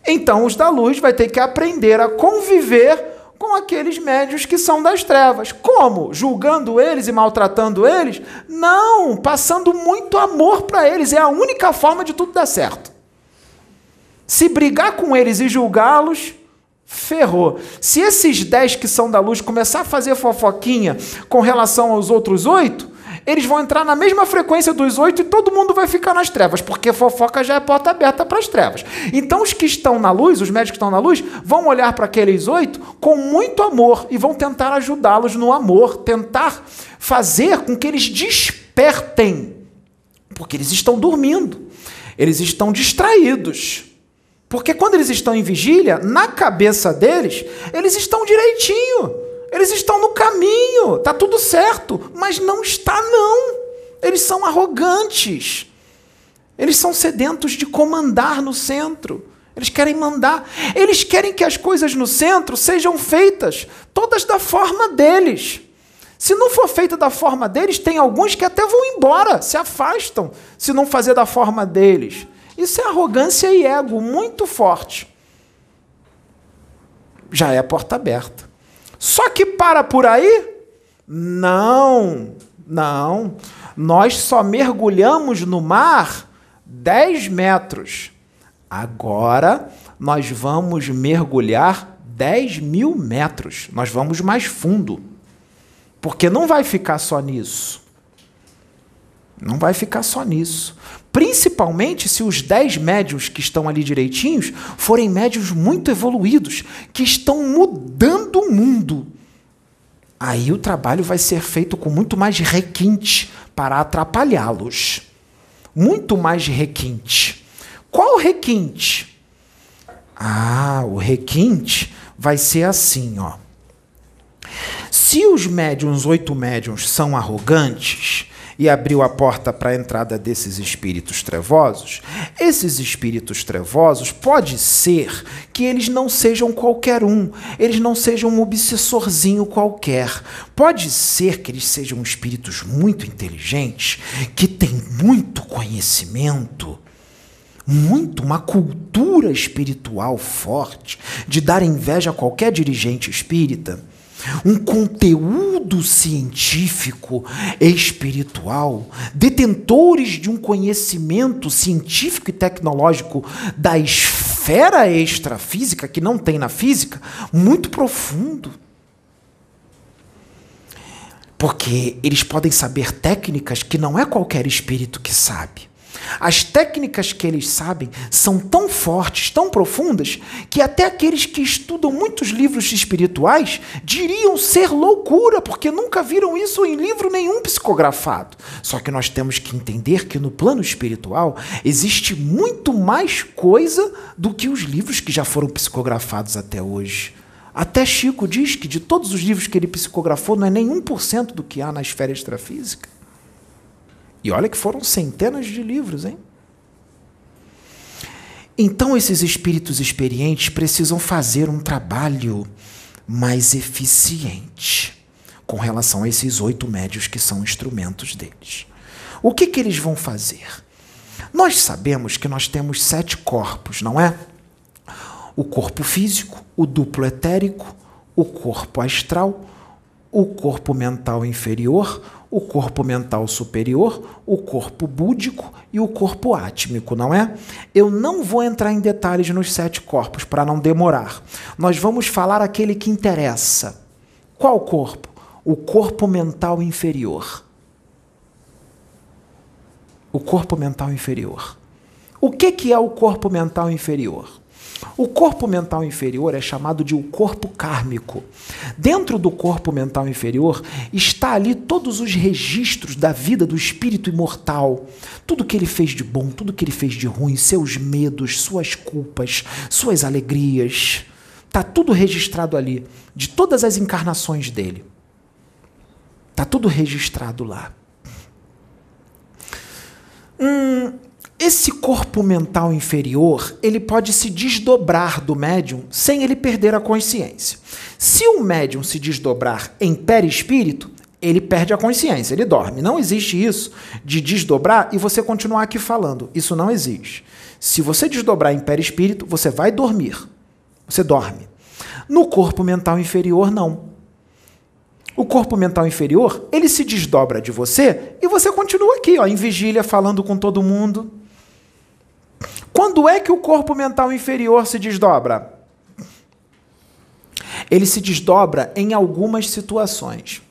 Então os da luz vai ter que aprender a conviver com aqueles médios que são das trevas. Como? Julgando eles e maltratando eles? Não, passando muito amor para eles. É a única forma de tudo dar certo. Se brigar com eles e julgá-los, ferrou. Se esses dez que são da luz começar a fazer fofoquinha com relação aos outros oito, eles vão entrar na mesma frequência dos oito e todo mundo vai ficar nas trevas, porque fofoca já é porta aberta para as trevas. Então os que estão na luz, os médicos que estão na luz, vão olhar para aqueles oito com muito amor e vão tentar ajudá-los no amor, tentar fazer com que eles despertem, porque eles estão dormindo, eles estão distraídos. Porque quando eles estão em vigília, na cabeça deles, eles estão direitinho. Eles estão no caminho, tá tudo certo, mas não está não. Eles são arrogantes. Eles são sedentos de comandar no centro. Eles querem mandar. Eles querem que as coisas no centro sejam feitas todas da forma deles. Se não for feita da forma deles, tem alguns que até vão embora, se afastam, se não fazer da forma deles. Isso é arrogância e ego muito forte. Já é a porta aberta. Só que para por aí? Não, não. Nós só mergulhamos no mar 10 metros. Agora nós vamos mergulhar 10 mil metros. Nós vamos mais fundo. Porque não vai ficar só nisso. Não vai ficar só nisso. Principalmente se os 10 médios que estão ali direitinhos forem médios muito evoluídos, que estão mudando o mundo. Aí o trabalho vai ser feito com muito mais requinte para atrapalhá-los. Muito mais requinte. Qual requinte? Ah, o requinte vai ser assim, ó. Se os médiums, oito médiums, são arrogantes, e abriu a porta para a entrada desses espíritos trevosos, esses espíritos trevosos pode ser que eles não sejam qualquer um, eles não sejam um obsessorzinho qualquer. Pode ser que eles sejam espíritos muito inteligentes, que têm muito conhecimento, muito uma cultura espiritual forte, de dar inveja a qualquer dirigente espírita um conteúdo científico e espiritual, detentores de um conhecimento científico e tecnológico da esfera extrafísica, que não tem na física, muito profundo. Porque eles podem saber técnicas que não é qualquer espírito que sabe. As técnicas que eles sabem são tão fortes, tão profundas, que até aqueles que estudam muitos livros espirituais diriam ser loucura, porque nunca viram isso em livro nenhum psicografado. Só que nós temos que entender que no plano espiritual existe muito mais coisa do que os livros que já foram psicografados até hoje. Até Chico diz que de todos os livros que ele psicografou, não é nem 1% do que há na esfera extrafísica. E olha que foram centenas de livros, hein? Então, esses espíritos experientes precisam fazer um trabalho mais eficiente com relação a esses oito médios que são instrumentos deles. O que, que eles vão fazer? Nós sabemos que nós temos sete corpos, não é? O corpo físico, o duplo etérico, o corpo astral, o corpo mental inferior, o corpo mental superior, o corpo búdico e o corpo átmico, não é? Eu não vou entrar em detalhes nos sete corpos para não demorar. Nós vamos falar aquele que interessa. Qual corpo? O corpo mental inferior. O corpo mental inferior. O que, que é o corpo mental inferior? O corpo mental inferior é chamado de o corpo kármico. Dentro do corpo mental inferior está ali todos os registros da vida do espírito imortal. Tudo que ele fez de bom, tudo que ele fez de ruim, seus medos, suas culpas, suas alegrias. Está tudo registrado ali, de todas as encarnações dele. Está tudo registrado lá. Hum, esse corpo mental inferior, ele pode se desdobrar do médium sem ele perder a consciência. Se o médium se desdobrar em perispírito, ele perde a consciência, ele dorme. Não existe isso de desdobrar e você continuar aqui falando. Isso não existe. Se você desdobrar em perispírito, você vai dormir. Você dorme. No corpo mental inferior, não. O corpo mental inferior, ele se desdobra de você e você continua aqui, ó, em vigília, falando com todo mundo quando é que o corpo mental inferior se desdobra? Ele se desdobra em algumas situações.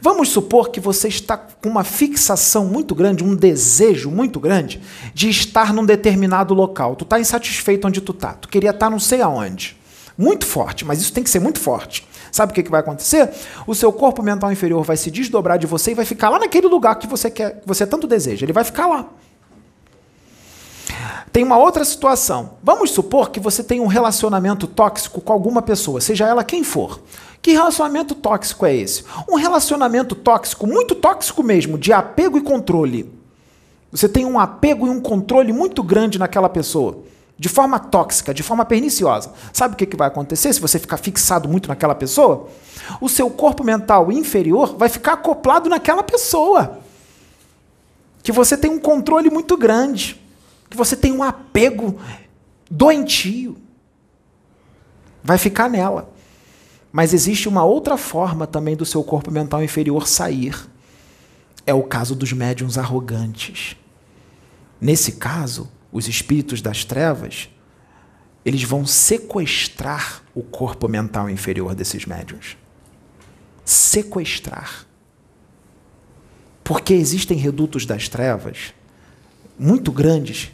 Vamos supor que você está com uma fixação muito grande, um desejo muito grande de estar num determinado local. Tu está insatisfeito onde tu está. Tu queria estar não sei aonde. Muito forte, mas isso tem que ser muito forte. Sabe o que, que vai acontecer? O seu corpo mental inferior vai se desdobrar de você e vai ficar lá naquele lugar que você quer, que você tanto deseja. Ele vai ficar lá. Tem uma outra situação. Vamos supor que você tem um relacionamento tóxico com alguma pessoa, seja ela quem for. Que relacionamento tóxico é esse? Um relacionamento tóxico, muito tóxico mesmo, de apego e controle. Você tem um apego e um controle muito grande naquela pessoa, de forma tóxica, de forma perniciosa. Sabe o que vai acontecer se você ficar fixado muito naquela pessoa? O seu corpo mental inferior vai ficar acoplado naquela pessoa. Que você tem um controle muito grande que você tem um apego doentio. Vai ficar nela. Mas existe uma outra forma também do seu corpo mental inferior sair. É o caso dos médiums arrogantes. Nesse caso, os espíritos das trevas, eles vão sequestrar o corpo mental inferior desses médiums. Sequestrar. Porque existem redutos das trevas muito grandes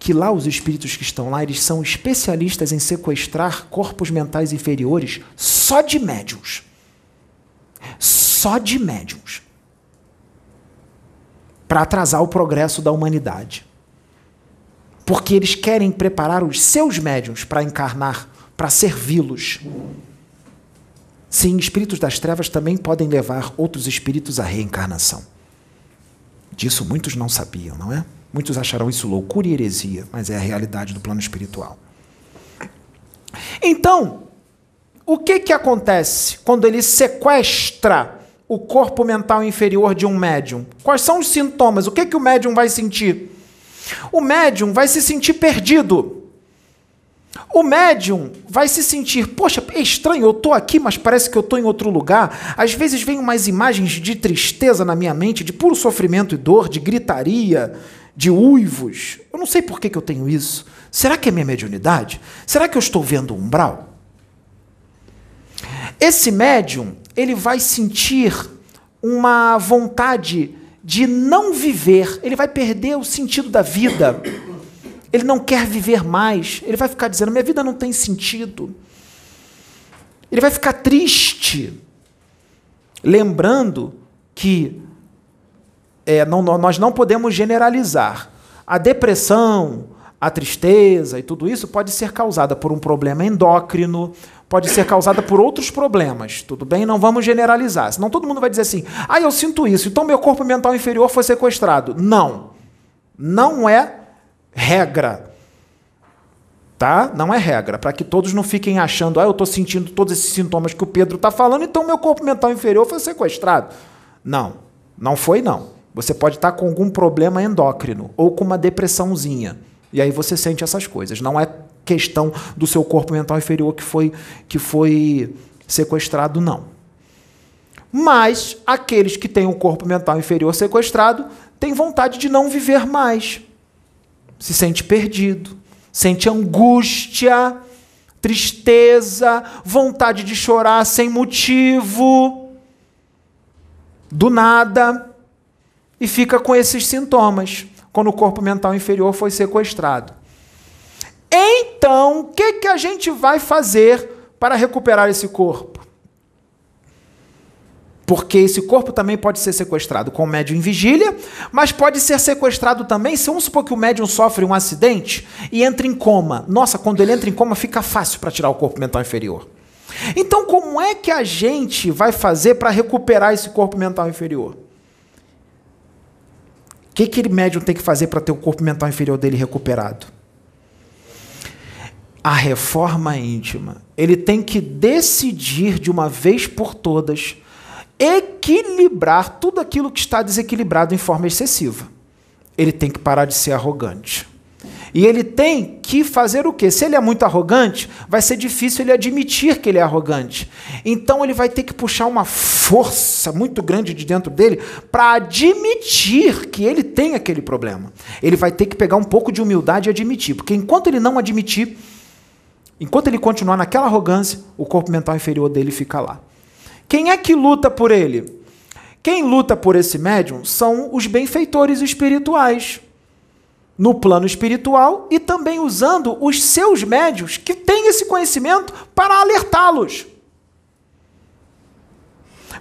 que lá os espíritos que estão lá, eles são especialistas em sequestrar corpos mentais inferiores só de médiums. Só de médiums. Para atrasar o progresso da humanidade. Porque eles querem preparar os seus médiums para encarnar, para servi-los. Sim, espíritos das trevas também podem levar outros espíritos à reencarnação. Disso muitos não sabiam, não é? Muitos acharão isso loucura e heresia, mas é a realidade do plano espiritual. Então, o que, que acontece quando ele sequestra o corpo mental inferior de um médium? Quais são os sintomas? O que, que o médium vai sentir? O médium vai se sentir perdido. O médium vai se sentir, poxa, é estranho, eu estou aqui, mas parece que eu estou em outro lugar. Às vezes vem umas imagens de tristeza na minha mente, de puro sofrimento e dor, de gritaria, de uivos. Eu não sei por que, que eu tenho isso. Será que é minha mediunidade? Será que eu estou vendo umbral? Esse médium, ele vai sentir uma vontade de não viver, ele vai perder o sentido da vida. Ele não quer viver mais. Ele vai ficar dizendo: minha vida não tem sentido. Ele vai ficar triste, lembrando que é, não, nós não podemos generalizar. A depressão, a tristeza e tudo isso pode ser causada por um problema endócrino, pode ser causada por outros problemas, tudo bem? Não vamos generalizar, senão todo mundo vai dizer assim: ah, eu sinto isso, então meu corpo mental inferior foi sequestrado. Não, não é regra. Tá? Não é regra, para que todos não fiquem achando, ah, eu estou sentindo todos esses sintomas que o Pedro está falando, então meu corpo mental inferior foi sequestrado. Não, não foi não. Você pode estar com algum problema endócrino ou com uma depressãozinha. E aí você sente essas coisas. Não é questão do seu corpo mental inferior que foi, que foi sequestrado, não. Mas aqueles que têm o corpo mental inferior sequestrado têm vontade de não viver mais. Se sente perdido, sente angústia, tristeza, vontade de chorar sem motivo, do nada e fica com esses sintomas quando o corpo mental inferior foi sequestrado. Então, o que, que a gente vai fazer para recuperar esse corpo? Porque esse corpo também pode ser sequestrado com o médium em vigília, mas pode ser sequestrado também se vamos supor que o médium sofre um acidente e entra em coma. Nossa, quando ele entra em coma fica fácil para tirar o corpo mental inferior. Então, como é que a gente vai fazer para recuperar esse corpo mental inferior? Que aquele médium tem que fazer para ter o corpo mental inferior dele recuperado? A reforma íntima. Ele tem que decidir de uma vez por todas equilibrar tudo aquilo que está desequilibrado em forma excessiva. Ele tem que parar de ser arrogante. E ele tem que fazer o quê? Se ele é muito arrogante, vai ser difícil ele admitir que ele é arrogante. Então ele vai ter que puxar uma força muito grande de dentro dele para admitir que ele tem aquele problema. Ele vai ter que pegar um pouco de humildade e admitir, porque enquanto ele não admitir, enquanto ele continuar naquela arrogância, o corpo mental inferior dele fica lá. Quem é que luta por ele? Quem luta por esse médium são os benfeitores espirituais no plano espiritual e também usando os seus médios que têm esse conhecimento para alertá-los.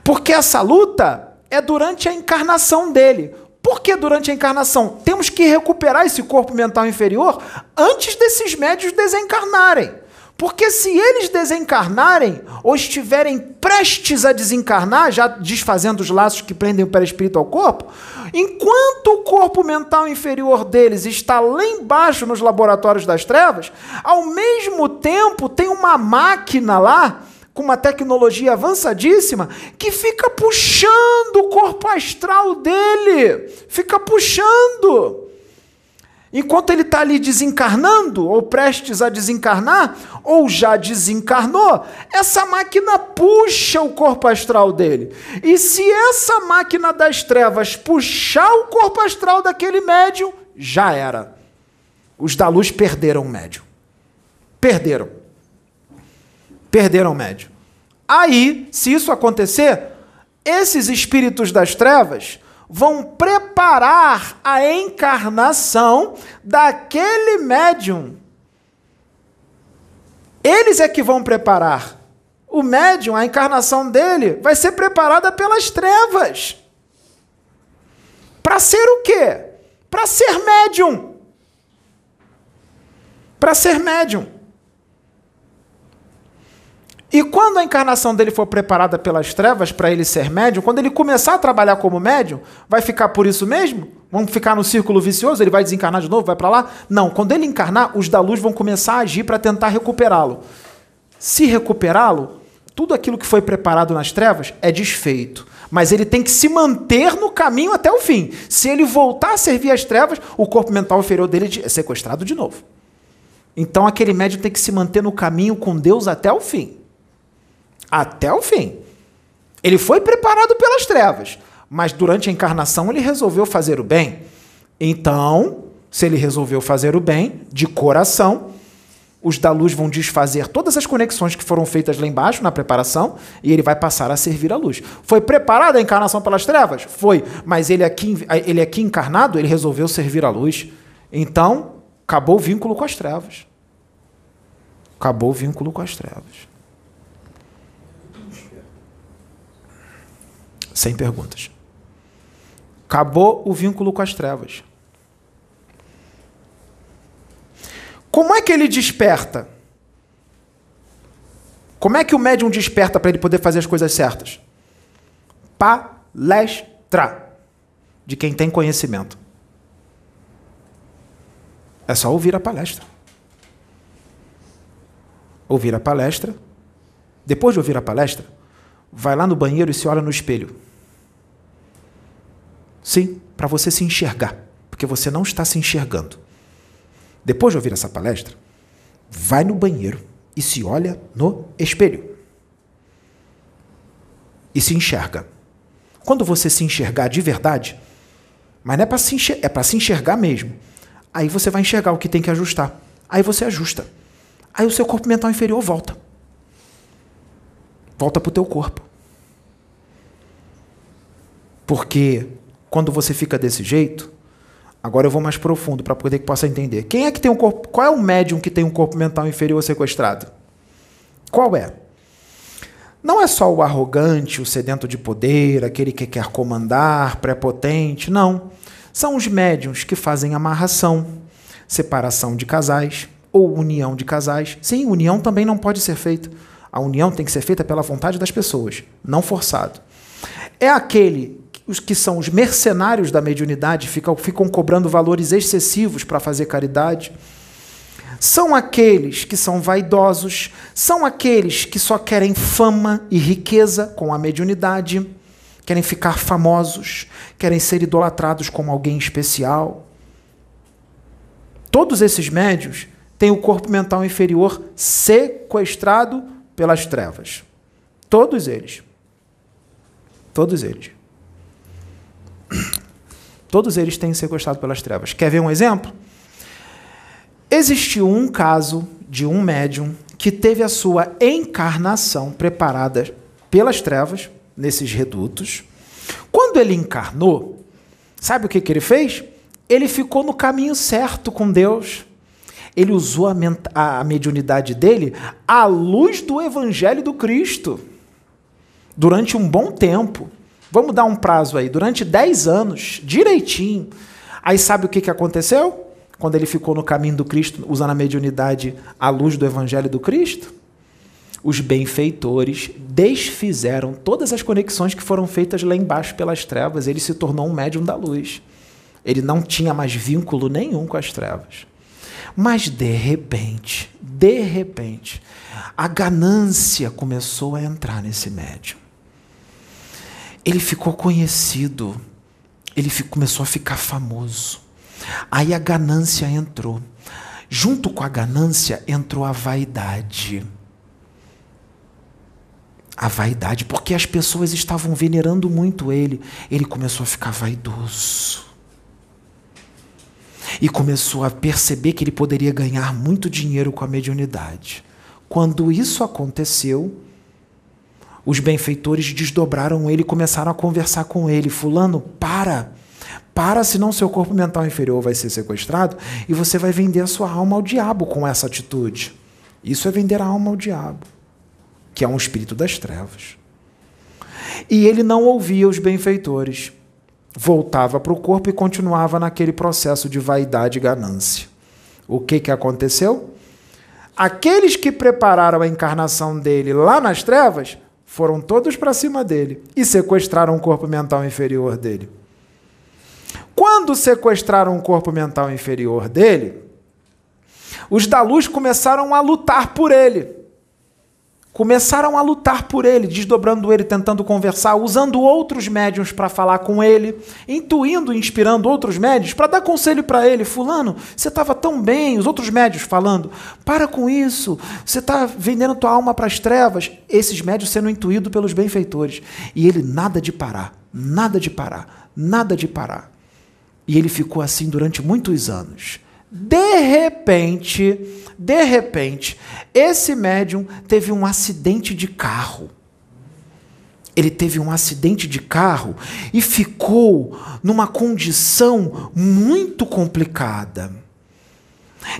Porque essa luta é durante a encarnação dele. Por que durante a encarnação? Temos que recuperar esse corpo mental inferior antes desses médios desencarnarem. Porque se eles desencarnarem ou estiverem prestes a desencarnar, já desfazendo os laços que prendem o perispírito ao corpo, enquanto o corpo mental inferior deles está lá embaixo nos laboratórios das trevas, ao mesmo tempo tem uma máquina lá com uma tecnologia avançadíssima que fica puxando o corpo astral dele, fica puxando. Enquanto ele está ali desencarnando, ou prestes a desencarnar, ou já desencarnou, essa máquina puxa o corpo astral dele. E se essa máquina das trevas puxar o corpo astral daquele médium, já era. Os da luz perderam o médium. Perderam. Perderam o médium. Aí, se isso acontecer, esses espíritos das trevas vão preparar a encarnação daquele médium. Eles é que vão preparar. O médium, a encarnação dele, vai ser preparada pelas trevas. Para ser o quê? Para ser médium. Para ser médium. E quando a encarnação dele for preparada pelas trevas para ele ser médium, quando ele começar a trabalhar como médium, vai ficar por isso mesmo? Vamos ficar no círculo vicioso? Ele vai desencarnar de novo, vai para lá? Não, quando ele encarnar, os da luz vão começar a agir para tentar recuperá-lo. Se recuperá-lo, tudo aquilo que foi preparado nas trevas é desfeito. Mas ele tem que se manter no caminho até o fim. Se ele voltar a servir as trevas, o corpo mental inferior dele é sequestrado de novo. Então aquele médium tem que se manter no caminho com Deus até o fim até o fim. Ele foi preparado pelas trevas, mas durante a encarnação ele resolveu fazer o bem. Então, se ele resolveu fazer o bem de coração, os da luz vão desfazer todas as conexões que foram feitas lá embaixo na preparação e ele vai passar a servir a luz. Foi preparada a encarnação pelas trevas? Foi, mas ele aqui, ele aqui encarnado, ele resolveu servir a luz. Então, acabou o vínculo com as trevas. Acabou o vínculo com as trevas. Sem perguntas. Acabou o vínculo com as trevas. Como é que ele desperta? Como é que o médium desperta para ele poder fazer as coisas certas? Palestra. De quem tem conhecimento. É só ouvir a palestra. Ouvir a palestra. Depois de ouvir a palestra, vai lá no banheiro e se olha no espelho. Sim, para você se enxergar, porque você não está se enxergando. Depois de ouvir essa palestra, vai no banheiro e se olha no espelho. E se enxerga. Quando você se enxergar de verdade, mas não é para se, enxergar, é se enxergar mesmo. Aí você vai enxergar o que tem que ajustar. Aí você ajusta. Aí o seu corpo mental inferior volta. Volta para o teu corpo. Porque quando você fica desse jeito, agora eu vou mais profundo para poder que possa entender. Quem é que tem um corpo? Qual é o médium que tem um corpo mental inferior sequestrado? Qual é? Não é só o arrogante, o sedento de poder, aquele que quer comandar, prepotente, não. São os médiums que fazem amarração, separação de casais ou união de casais. Sim, união também não pode ser feita. A união tem que ser feita pela vontade das pessoas, não forçado. É aquele os que são os mercenários da mediunidade ficam, ficam cobrando valores excessivos para fazer caridade. São aqueles que são vaidosos, são aqueles que só querem fama e riqueza com a mediunidade, querem ficar famosos, querem ser idolatrados como alguém especial. Todos esses médios têm o corpo mental inferior sequestrado pelas trevas. Todos eles. Todos eles. Todos eles têm sequestrado pelas trevas. Quer ver um exemplo? Existiu um caso de um médium que teve a sua encarnação preparada pelas trevas, nesses redutos. Quando ele encarnou, sabe o que, que ele fez? Ele ficou no caminho certo com Deus. Ele usou a, a mediunidade dele à luz do Evangelho do Cristo durante um bom tempo. Vamos dar um prazo aí, durante 10 anos, direitinho. Aí sabe o que, que aconteceu? Quando ele ficou no caminho do Cristo, usando a mediunidade à luz do Evangelho do Cristo? Os benfeitores desfizeram todas as conexões que foram feitas lá embaixo pelas trevas. Ele se tornou um médium da luz. Ele não tinha mais vínculo nenhum com as trevas. Mas de repente, de repente, a ganância começou a entrar nesse médium ele ficou conhecido, ele começou a ficar famoso. Aí a ganância entrou. Junto com a ganância entrou a vaidade. A vaidade, porque as pessoas estavam venerando muito ele. Ele começou a ficar vaidoso. E começou a perceber que ele poderia ganhar muito dinheiro com a mediunidade. Quando isso aconteceu, Os benfeitores desdobraram ele e começaram a conversar com ele. Fulano, para! Para, senão seu corpo mental inferior vai ser sequestrado e você vai vender a sua alma ao diabo com essa atitude. Isso é vender a alma ao diabo, que é um espírito das trevas. E ele não ouvia os benfeitores. Voltava para o corpo e continuava naquele processo de vaidade e ganância. O que, que aconteceu? Aqueles que prepararam a encarnação dele lá nas trevas foram todos para cima dele e sequestraram o corpo mental inferior dele. Quando sequestraram o corpo mental inferior dele, os da luz começaram a lutar por ele começaram a lutar por ele, desdobrando ele, tentando conversar, usando outros médiums para falar com ele, intuindo, inspirando outros médiums para dar conselho para ele. Fulano, você estava tão bem, os outros médiums falando, para com isso, você está vendendo tua alma para as trevas. Esses médios sendo intuídos pelos benfeitores. E ele nada de parar, nada de parar, nada de parar. E ele ficou assim durante muitos anos. De repente, de repente, esse médium teve um acidente de carro. Ele teve um acidente de carro e ficou numa condição muito complicada.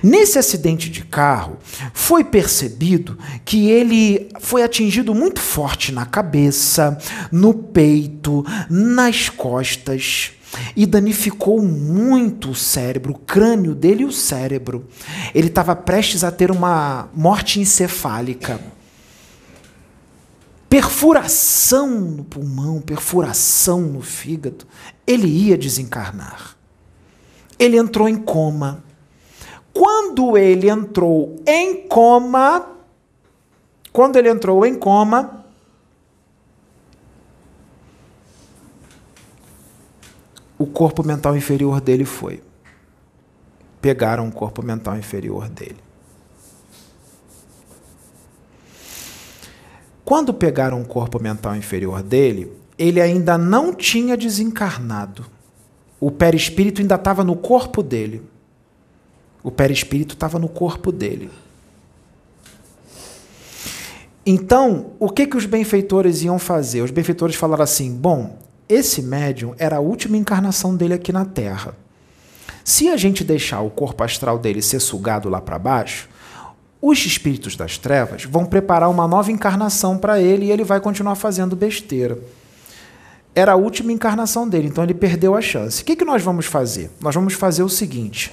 Nesse acidente de carro, foi percebido que ele foi atingido muito forte na cabeça, no peito, nas costas e danificou muito o cérebro, o crânio dele e o cérebro. Ele estava prestes a ter uma morte encefálica. Perfuração no pulmão, perfuração no fígado. Ele ia desencarnar. Ele entrou em coma. Quando ele entrou em coma, quando ele entrou em coma, o corpo mental inferior dele foi. Pegaram o corpo mental inferior dele. Quando pegaram o corpo mental inferior dele, ele ainda não tinha desencarnado. O perispírito ainda estava no corpo dele. O perispírito estava no corpo dele. Então, o que, que os benfeitores iam fazer? Os benfeitores falaram assim: bom, esse médium era a última encarnação dele aqui na Terra. Se a gente deixar o corpo astral dele ser sugado lá para baixo, os espíritos das trevas vão preparar uma nova encarnação para ele e ele vai continuar fazendo besteira. Era a última encarnação dele, então ele perdeu a chance. O que, que nós vamos fazer? Nós vamos fazer o seguinte: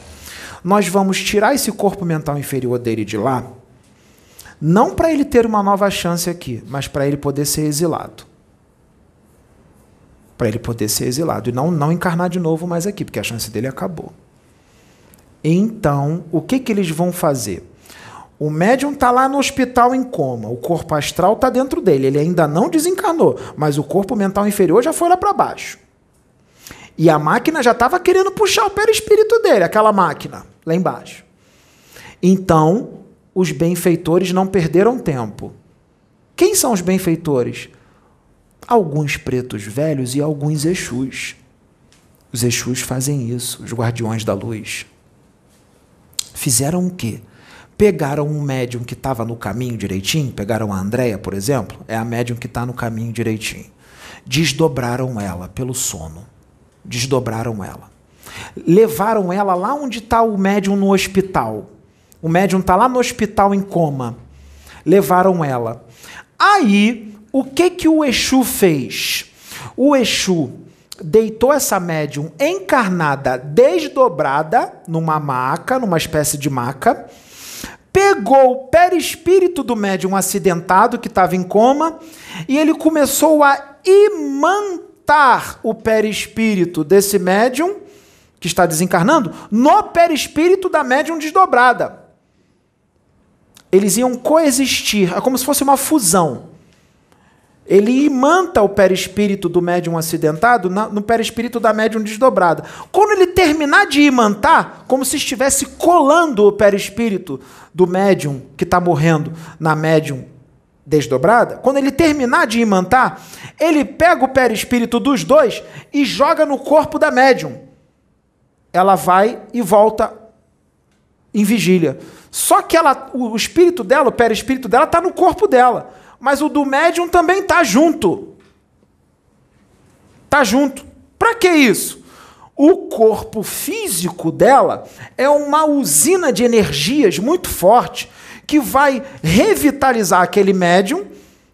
nós vamos tirar esse corpo mental inferior dele de lá, não para ele ter uma nova chance aqui, mas para ele poder ser exilado para ele poder ser exilado e não, não encarnar de novo mais aqui, porque a chance dele acabou. Então, o que, que eles vão fazer? O médium está lá no hospital em coma, o corpo astral está dentro dele, ele ainda não desencarnou, mas o corpo mental inferior já foi lá para baixo. E a máquina já estava querendo puxar o perispírito dele, aquela máquina, lá embaixo. Então, os benfeitores não perderam tempo. Quem são os benfeitores? Alguns pretos velhos e alguns Exus. Os Exus fazem isso, os guardiões da luz. Fizeram o quê? Pegaram um médium que estava no caminho direitinho, pegaram a Andréia, por exemplo, é a médium que está no caminho direitinho. Desdobraram ela pelo sono. Desdobraram ela. Levaram ela lá onde está o médium no hospital. O médium está lá no hospital em coma. Levaram ela. Aí o que que o Exu fez? O Exu deitou essa médium encarnada, desdobrada, numa maca, numa espécie de maca, pegou o perispírito do médium acidentado que estava em coma e ele começou a imantar o perispírito desse médium que está desencarnando no perispírito da médium desdobrada. Eles iam coexistir, é como se fosse uma fusão. Ele imanta o perispírito do médium acidentado no perispírito da médium desdobrada. Quando ele terminar de imantar, como se estivesse colando o perispírito do médium que está morrendo na médium desdobrada, quando ele terminar de imantar, ele pega o perispírito dos dois e joga no corpo da médium. Ela vai e volta em vigília. Só que ela, o espírito dela, o perispírito dela, está no corpo dela. Mas o do médium também tá junto. Tá junto. Para que isso? O corpo físico dela é uma usina de energias muito forte que vai revitalizar aquele médium,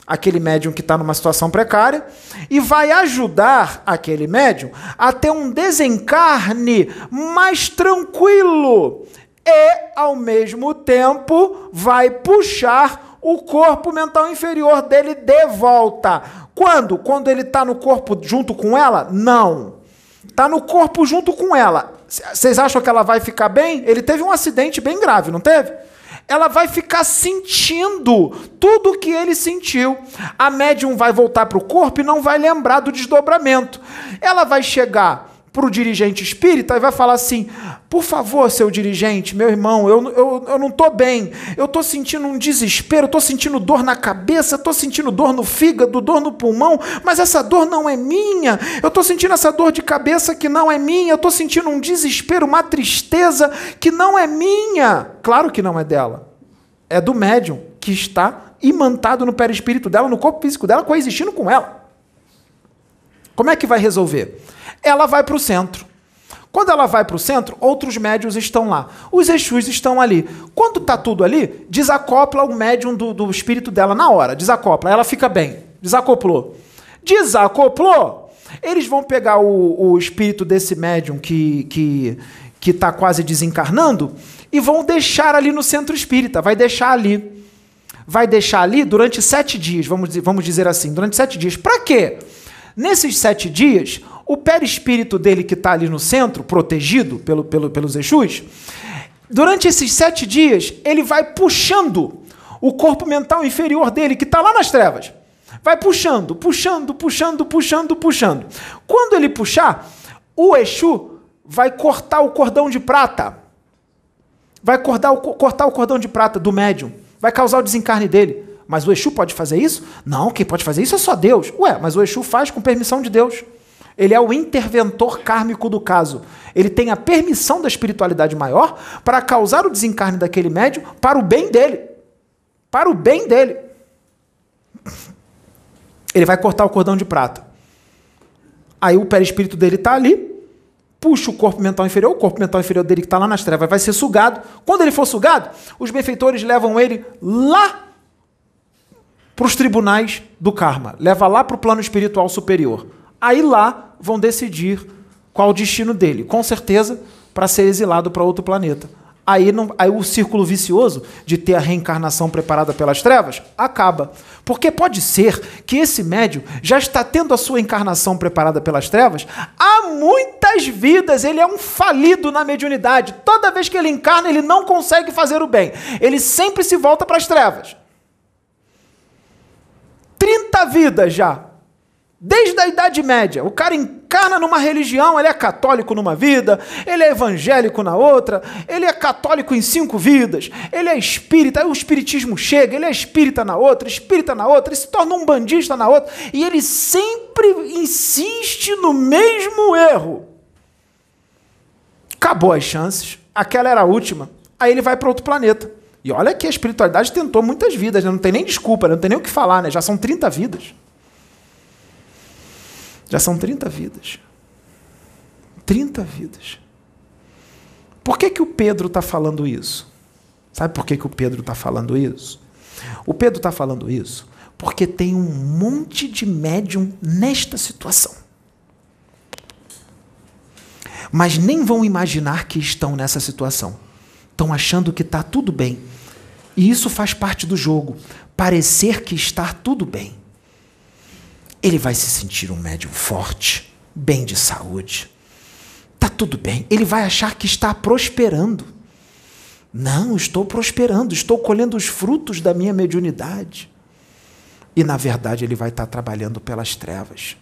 aquele médium que está numa situação precária, e vai ajudar aquele médium a ter um desencarne mais tranquilo e, ao mesmo tempo, vai puxar o corpo mental inferior dele de volta. Quando? Quando ele está no corpo junto com ela? Não. Está no corpo junto com ela. Vocês acham que ela vai ficar bem? Ele teve um acidente bem grave, não teve? Ela vai ficar sentindo tudo o que ele sentiu. A médium vai voltar para o corpo e não vai lembrar do desdobramento. Ela vai chegar para o dirigente espírita e vai falar assim: por favor, seu dirigente, meu irmão, eu, eu, eu não estou bem, eu estou sentindo um desespero, estou sentindo dor na cabeça, estou sentindo dor no fígado, dor no pulmão, mas essa dor não é minha, eu estou sentindo essa dor de cabeça que não é minha, eu estou sentindo um desespero, uma tristeza que não é minha. Claro que não é dela, é do médium que está imantado no perispírito dela, no corpo físico dela, coexistindo com ela. Como é que vai resolver? Ela vai para o centro. Quando ela vai para o centro, outros médios estão lá. Os Exus estão ali. Quando está tudo ali, desacopla o médium do, do espírito dela na hora. Desacopla. Ela fica bem. Desacoplou. Desacoplou. Eles vão pegar o, o espírito desse médium que que que está quase desencarnando e vão deixar ali no centro espírita. Vai deixar ali. Vai deixar ali durante sete dias, vamos, vamos dizer assim. Durante sete dias. Para quê? Nesses sete dias, o perispírito dele que está ali no centro, protegido pelo, pelo, pelos Exus, durante esses sete dias, ele vai puxando o corpo mental inferior dele, que está lá nas trevas. Vai puxando, puxando, puxando, puxando, puxando. Quando ele puxar, o Exu vai cortar o cordão de prata. Vai cortar o, cortar o cordão de prata do médium. Vai causar o desencarne dele. Mas o Exu pode fazer isso? Não, quem pode fazer isso é só Deus. Ué, mas o Exu faz com permissão de Deus. Ele é o interventor kármico do caso. Ele tem a permissão da espiritualidade maior para causar o desencarne daquele médium para o bem dele. Para o bem dele. Ele vai cortar o cordão de prata. Aí o perispírito dele está ali, puxa o corpo mental inferior, o corpo mental inferior dele que está lá nas trevas vai ser sugado. Quando ele for sugado, os benfeitores levam ele lá para os tribunais do karma, leva lá para o plano espiritual superior. Aí lá vão decidir qual o destino dele. Com certeza, para ser exilado para outro planeta. Aí, não, aí o círculo vicioso de ter a reencarnação preparada pelas trevas acaba. Porque pode ser que esse médium já está tendo a sua encarnação preparada pelas trevas há muitas vidas. Ele é um falido na mediunidade. Toda vez que ele encarna, ele não consegue fazer o bem. Ele sempre se volta para as trevas. 30 vidas já. Desde a Idade Média, o cara encarna numa religião, ele é católico numa vida, ele é evangélico na outra, ele é católico em cinco vidas, ele é espírita, aí o espiritismo chega, ele é espírita na outra, espírita na outra, ele se torna um bandista na outra, e ele sempre insiste no mesmo erro. Acabou as chances, aquela era a última, aí ele vai para outro planeta. E olha que a espiritualidade tentou muitas vidas, né? não tem nem desculpa, né? não tem nem o que falar, né? já são 30 vidas. Já são 30 vidas. 30 vidas. Por que, que o Pedro está falando isso? Sabe por que, que o Pedro está falando isso? O Pedro está falando isso porque tem um monte de médium nesta situação. Mas nem vão imaginar que estão nessa situação. Estão achando que está tudo bem. E isso faz parte do jogo. Parecer que está tudo bem ele vai se sentir um médium forte, bem de saúde. Tá tudo bem. Ele vai achar que está prosperando. Não, estou prosperando, estou colhendo os frutos da minha mediunidade. E na verdade ele vai estar trabalhando pelas trevas.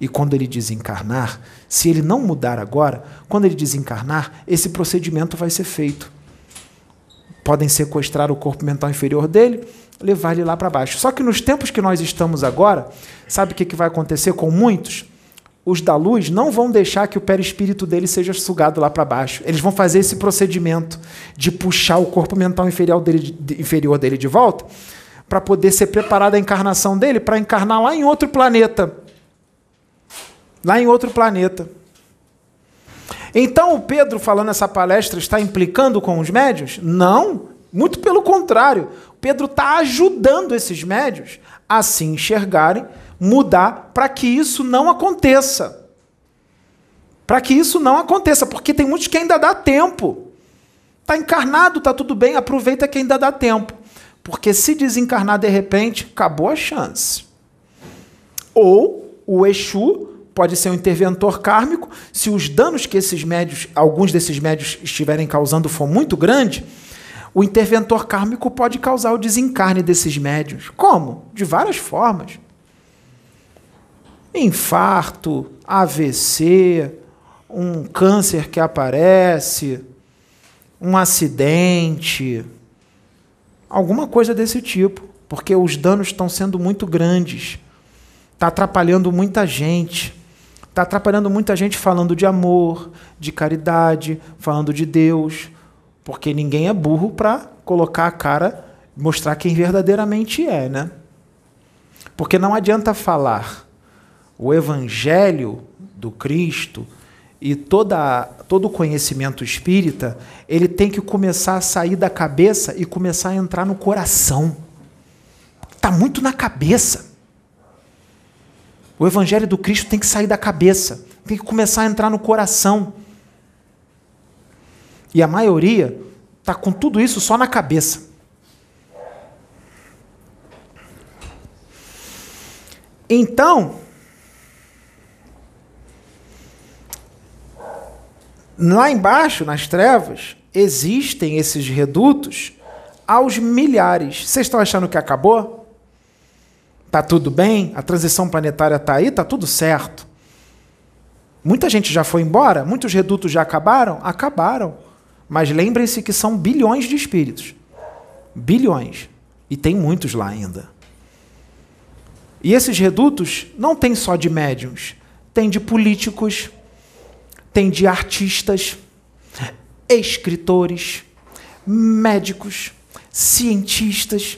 E quando ele desencarnar, se ele não mudar agora, quando ele desencarnar, esse procedimento vai ser feito. Podem sequestrar o corpo mental inferior dele, levar ele lá para baixo. Só que nos tempos que nós estamos agora, sabe o que, que vai acontecer com muitos? Os da luz não vão deixar que o perispírito dele seja sugado lá para baixo. Eles vão fazer esse procedimento de puxar o corpo mental inferior dele de, inferior dele de volta para poder ser preparada a encarnação dele para encarnar lá em outro planeta. Lá em outro planeta. Então o Pedro, falando essa palestra, está implicando com os médios? Não, muito pelo contrário. Pedro está ajudando esses médios a se enxergarem, mudar para que isso não aconteça. Para que isso não aconteça, porque tem muitos que ainda dá tempo. Está encarnado, está tudo bem, aproveita que ainda dá tempo. Porque se desencarnar de repente, acabou a chance. Ou o Exu pode ser um interventor kármico, se os danos que esses médios, alguns desses médios estiverem causando for muito grande, o interventor kármico pode causar o desencarne desses médios. Como? De várias formas. Infarto, AVC, um câncer que aparece, um acidente, alguma coisa desse tipo, porque os danos estão sendo muito grandes. Está atrapalhando muita gente. Está atrapalhando muita gente falando de amor, de caridade, falando de Deus, porque ninguém é burro para colocar a cara, mostrar quem verdadeiramente é, né? Porque não adianta falar o evangelho do Cristo e toda, todo o conhecimento espírita, ele tem que começar a sair da cabeça e começar a entrar no coração. Está muito na cabeça. O evangelho do Cristo tem que sair da cabeça, tem que começar a entrar no coração. E a maioria está com tudo isso só na cabeça. Então, Lá embaixo, nas trevas, existem esses redutos aos milhares. Vocês estão achando que acabou? Tá tudo bem? A transição planetária está aí? Tá tudo certo? Muita gente já foi embora? Muitos redutos já acabaram? Acabaram. Mas lembrem-se que são bilhões de espíritos. Bilhões. E tem muitos lá ainda. E esses redutos não tem só de médiums, tem de políticos, tem de artistas, escritores, médicos, cientistas,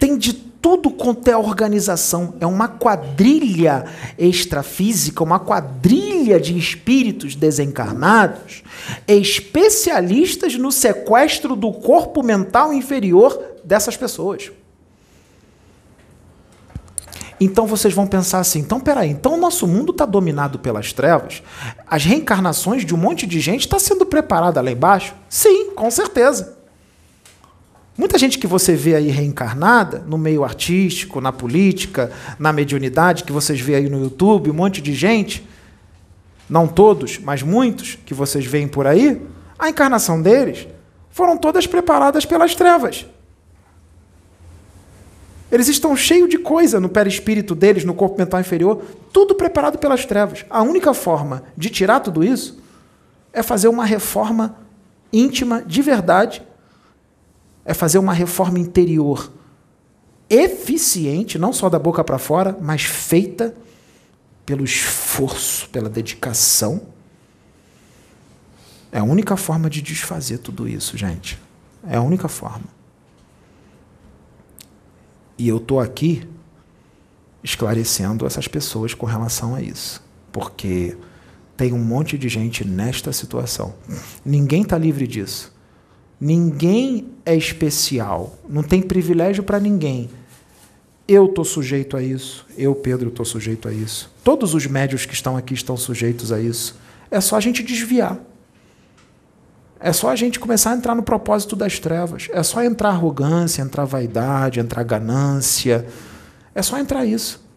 tem de tudo quanto é organização. É uma quadrilha extrafísica, uma quadrilha de espíritos desencarnados, especialistas no sequestro do corpo mental inferior dessas pessoas. Então vocês vão pensar assim: então peraí, então o nosso mundo está dominado pelas trevas? As reencarnações de um monte de gente está sendo preparada lá embaixo? Sim, com certeza. Muita gente que você vê aí reencarnada, no meio artístico, na política, na mediunidade, que vocês vê aí no YouTube, um monte de gente, não todos, mas muitos que vocês veem por aí, a encarnação deles foram todas preparadas pelas trevas. Eles estão cheios de coisa no perispírito deles, no corpo mental inferior, tudo preparado pelas trevas. A única forma de tirar tudo isso é fazer uma reforma íntima de verdade, é fazer uma reforma interior eficiente, não só da boca para fora, mas feita pelo esforço, pela dedicação. É a única forma de desfazer tudo isso, gente. É a única forma. E eu estou aqui esclarecendo essas pessoas com relação a isso. Porque tem um monte de gente nesta situação. Ninguém está livre disso. Ninguém é especial. Não tem privilégio para ninguém. Eu estou sujeito a isso. Eu, Pedro, estou sujeito a isso. Todos os médios que estão aqui estão sujeitos a isso. É só a gente desviar. É só a gente começar a entrar no propósito das trevas. É só entrar arrogância, entrar vaidade, entrar ganância. É só entrar isso.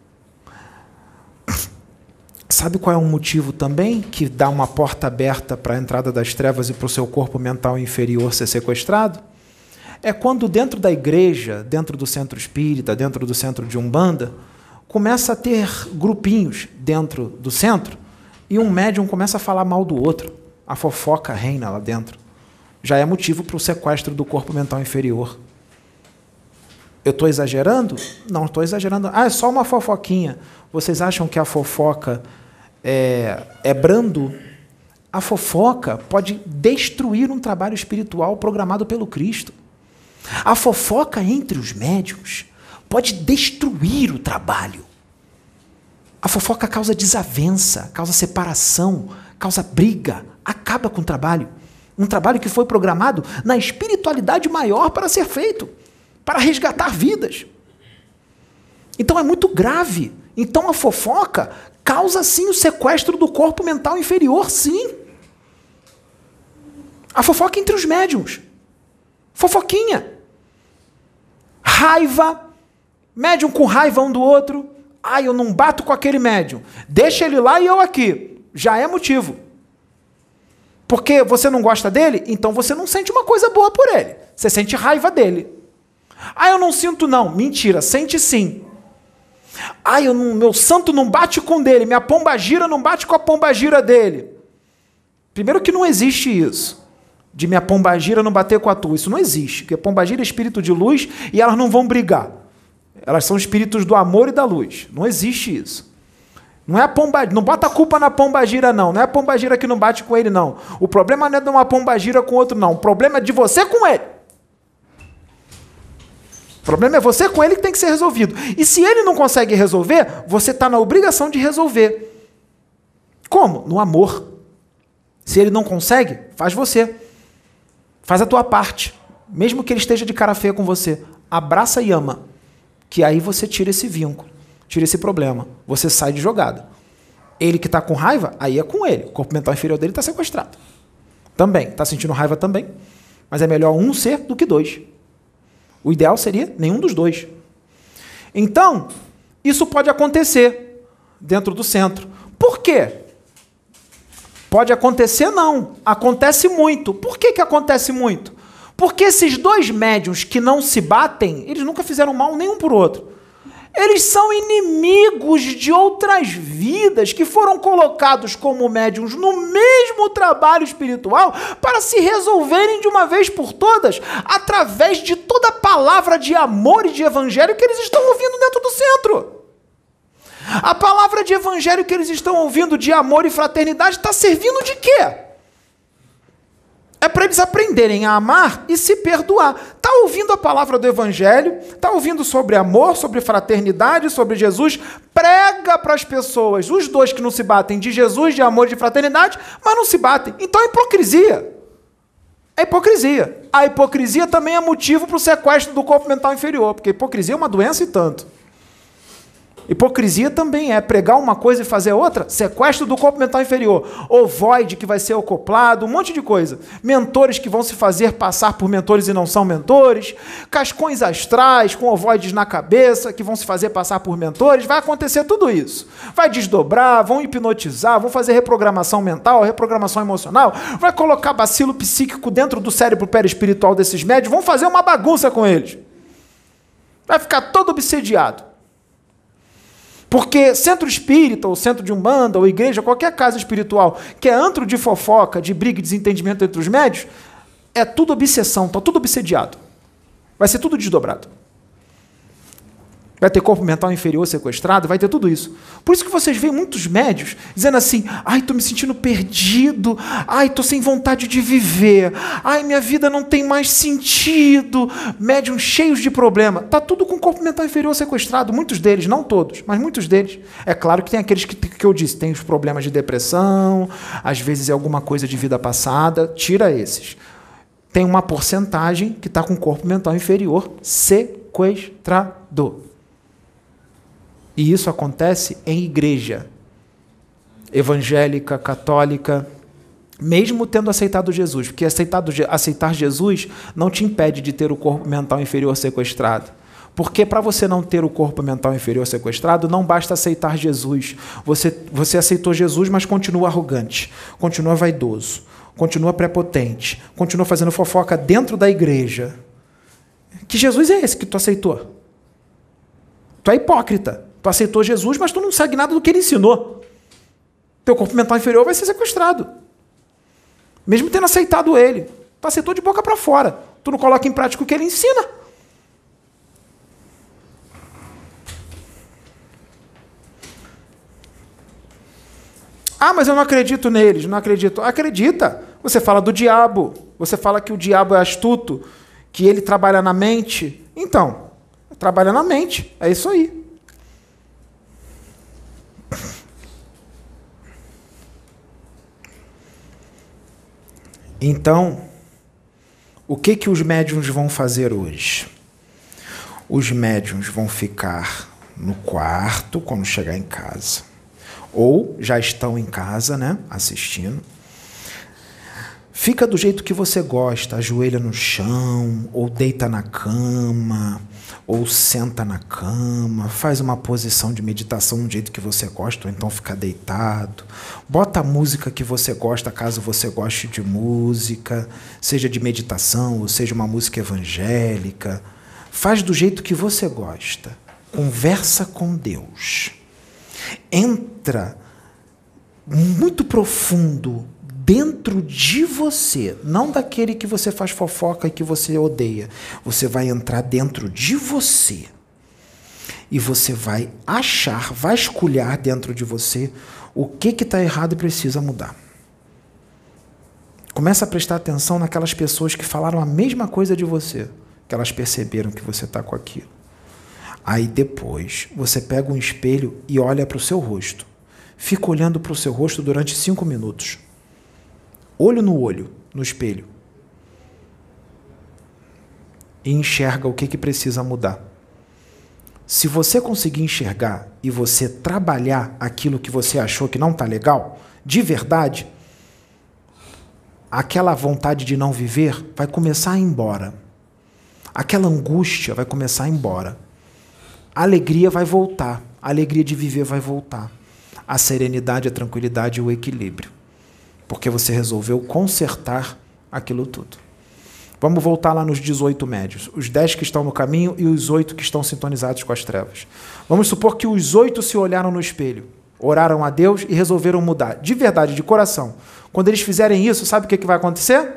Sabe qual é um motivo também que dá uma porta aberta para a entrada das trevas e para o seu corpo mental inferior ser sequestrado? É quando dentro da igreja, dentro do centro espírita, dentro do centro de Umbanda, começa a ter grupinhos dentro do centro e um médium começa a falar mal do outro a fofoca reina lá dentro. Já é motivo para o sequestro do corpo mental inferior. Eu estou exagerando? Não estou exagerando. Ah, é só uma fofoquinha. Vocês acham que a fofoca é, é brando? A fofoca pode destruir um trabalho espiritual programado pelo Cristo. A fofoca entre os médiums pode destruir o trabalho. A fofoca causa desavença, causa separação, causa briga, acaba com o trabalho. Um trabalho que foi programado na espiritualidade maior para ser feito, para resgatar vidas. Então é muito grave. Então a fofoca causa sim o sequestro do corpo mental inferior, sim. A fofoca entre os médiums. Fofoquinha. Raiva. Médium com raiva um do outro. Ai, eu não bato com aquele médium. Deixa ele lá e eu aqui. Já é motivo. Porque você não gosta dele, então você não sente uma coisa boa por ele. Você sente raiva dele. Ah, eu não sinto não. Mentira, sente sim. Ah, eu não, meu santo não bate com dele, minha pomba gira não bate com a pomba gira dele. Primeiro que não existe isso. De minha pomba gira não bater com a tua. Isso não existe. Porque pomba gira é espírito de luz e elas não vão brigar. Elas são espíritos do amor e da luz. Não existe isso. Não é a pomba, não bota a culpa na pomba gira não. Não é a pomba gira que não bate com ele não. O problema não é de uma pomba gira com outro não. O problema é de você com ele. O problema é você com ele que tem que ser resolvido. E se ele não consegue resolver, você está na obrigação de resolver. Como? No amor. Se ele não consegue, faz você. Faz a tua parte. Mesmo que ele esteja de cara feia com você. Abraça e ama. Que aí você tira esse vínculo, tira esse problema. Você sai de jogada. Ele que está com raiva, aí é com ele. O corpo mental inferior dele está sequestrado. Também. Está sentindo raiva também. Mas é melhor um ser do que dois. O ideal seria nenhum dos dois. Então, isso pode acontecer dentro do centro. Por quê? Pode acontecer, não. Acontece muito. Por que, que acontece muito? Porque esses dois médiums que não se batem, eles nunca fizeram mal nenhum por outro. Eles são inimigos de outras vidas que foram colocados como médiums no mesmo trabalho espiritual para se resolverem de uma vez por todas através de toda a palavra de amor e de evangelho que eles estão ouvindo dentro do centro. A palavra de evangelho que eles estão ouvindo de amor e fraternidade está servindo de quê? É para eles aprenderem a amar e se perdoar. Está ouvindo a palavra do Evangelho, está ouvindo sobre amor, sobre fraternidade, sobre Jesus, prega para as pessoas, os dois que não se batem, de Jesus, de amor de fraternidade, mas não se batem. Então é hipocrisia. É hipocrisia. A hipocrisia também é motivo para o sequestro do corpo mental inferior, porque hipocrisia é uma doença e tanto. Hipocrisia também é pregar uma coisa e fazer outra. Sequestro do corpo mental inferior. Ovoide que vai ser acoplado, um monte de coisa. Mentores que vão se fazer passar por mentores e não são mentores. Cascões astrais com ovoides na cabeça que vão se fazer passar por mentores. Vai acontecer tudo isso. Vai desdobrar, vão hipnotizar, vão fazer reprogramação mental, reprogramação emocional. Vai colocar bacilo psíquico dentro do cérebro perispiritual desses médios. Vão fazer uma bagunça com eles. Vai ficar todo obsediado. Porque centro espírita, ou centro de umbanda, ou igreja, qualquer casa espiritual que é antro de fofoca, de briga e desentendimento entre os médios, é tudo obsessão, está tudo obsediado. Vai ser tudo desdobrado vai ter corpo mental inferior sequestrado, vai ter tudo isso. Por isso que vocês veem muitos médios dizendo assim: ai, estou me sentindo perdido, ai, estou sem vontade de viver, ai, minha vida não tem mais sentido. Médiums cheios de problema. Está tudo com corpo mental inferior sequestrado, muitos deles, não todos, mas muitos deles. É claro que tem aqueles que, que eu disse, tem os problemas de depressão, às vezes é alguma coisa de vida passada, tira esses. Tem uma porcentagem que está com corpo mental inferior sequestrado. E isso acontece em igreja evangélica, católica, mesmo tendo aceitado Jesus, porque aceitado, aceitar Jesus não te impede de ter o corpo mental inferior sequestrado. Porque para você não ter o corpo mental inferior sequestrado, não basta aceitar Jesus. Você, você aceitou Jesus, mas continua arrogante, continua vaidoso, continua prepotente, continua fazendo fofoca dentro da igreja. Que Jesus é esse que tu aceitou? Tu é hipócrita. Tu aceitou Jesus, mas tu não segue nada do que ele ensinou. Teu corpo mental inferior vai ser sequestrado. Mesmo tendo aceitado ele. Tu aceitou de boca para fora. Tu não coloca em prática o que ele ensina. Ah, mas eu não acredito neles, não acredito. Acredita. Você fala do diabo. Você fala que o diabo é astuto, que ele trabalha na mente. Então, trabalha na mente, é isso aí. Então, o que que os médiums vão fazer hoje? Os médiums vão ficar no quarto quando chegar em casa, ou já estão em casa, né, assistindo. Fica do jeito que você gosta, ajoelha no chão, ou deita na cama, ou senta na cama, faz uma posição de meditação do jeito que você gosta, ou então fica deitado. Bota a música que você gosta, caso você goste de música, seja de meditação, ou seja uma música evangélica. Faz do jeito que você gosta. Conversa com Deus. Entra muito profundo dentro de você, não daquele que você faz fofoca e que você odeia. Você vai entrar dentro de você. E você vai achar, vasculhar dentro de você o que está errado e precisa mudar. Começa a prestar atenção naquelas pessoas que falaram a mesma coisa de você, que elas perceberam que você está com aquilo. Aí depois você pega um espelho e olha para o seu rosto. Fica olhando para o seu rosto durante cinco minutos olho no olho, no espelho, e enxerga o que, que precisa mudar. Se você conseguir enxergar e você trabalhar aquilo que você achou que não está legal, de verdade, aquela vontade de não viver vai começar a ir embora. Aquela angústia vai começar a ir embora. A alegria vai voltar. A alegria de viver vai voltar. A serenidade, a tranquilidade e o equilíbrio porque você resolveu consertar aquilo tudo. Vamos voltar lá nos 18 médios, os 10 que estão no caminho e os 8 que estão sintonizados com as trevas. Vamos supor que os 8 se olharam no espelho, oraram a Deus e resolveram mudar, de verdade, de coração. Quando eles fizerem isso, sabe o que, que vai acontecer?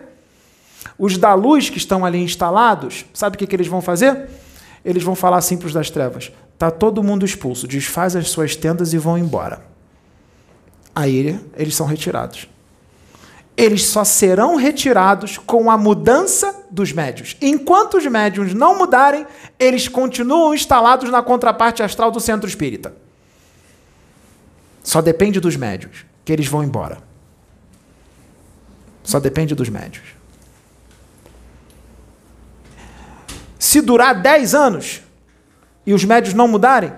Os da luz que estão ali instalados, sabe o que, que eles vão fazer? Eles vão falar assim para os das trevas: está todo mundo expulso, desfaz as suas tendas e vão embora. Aí eles são retirados eles só serão retirados com a mudança dos médios. Enquanto os médios não mudarem, eles continuam instalados na contraparte astral do centro espírita. Só depende dos médios que eles vão embora. Só depende dos médios. Se durar 10 anos e os médios não mudarem,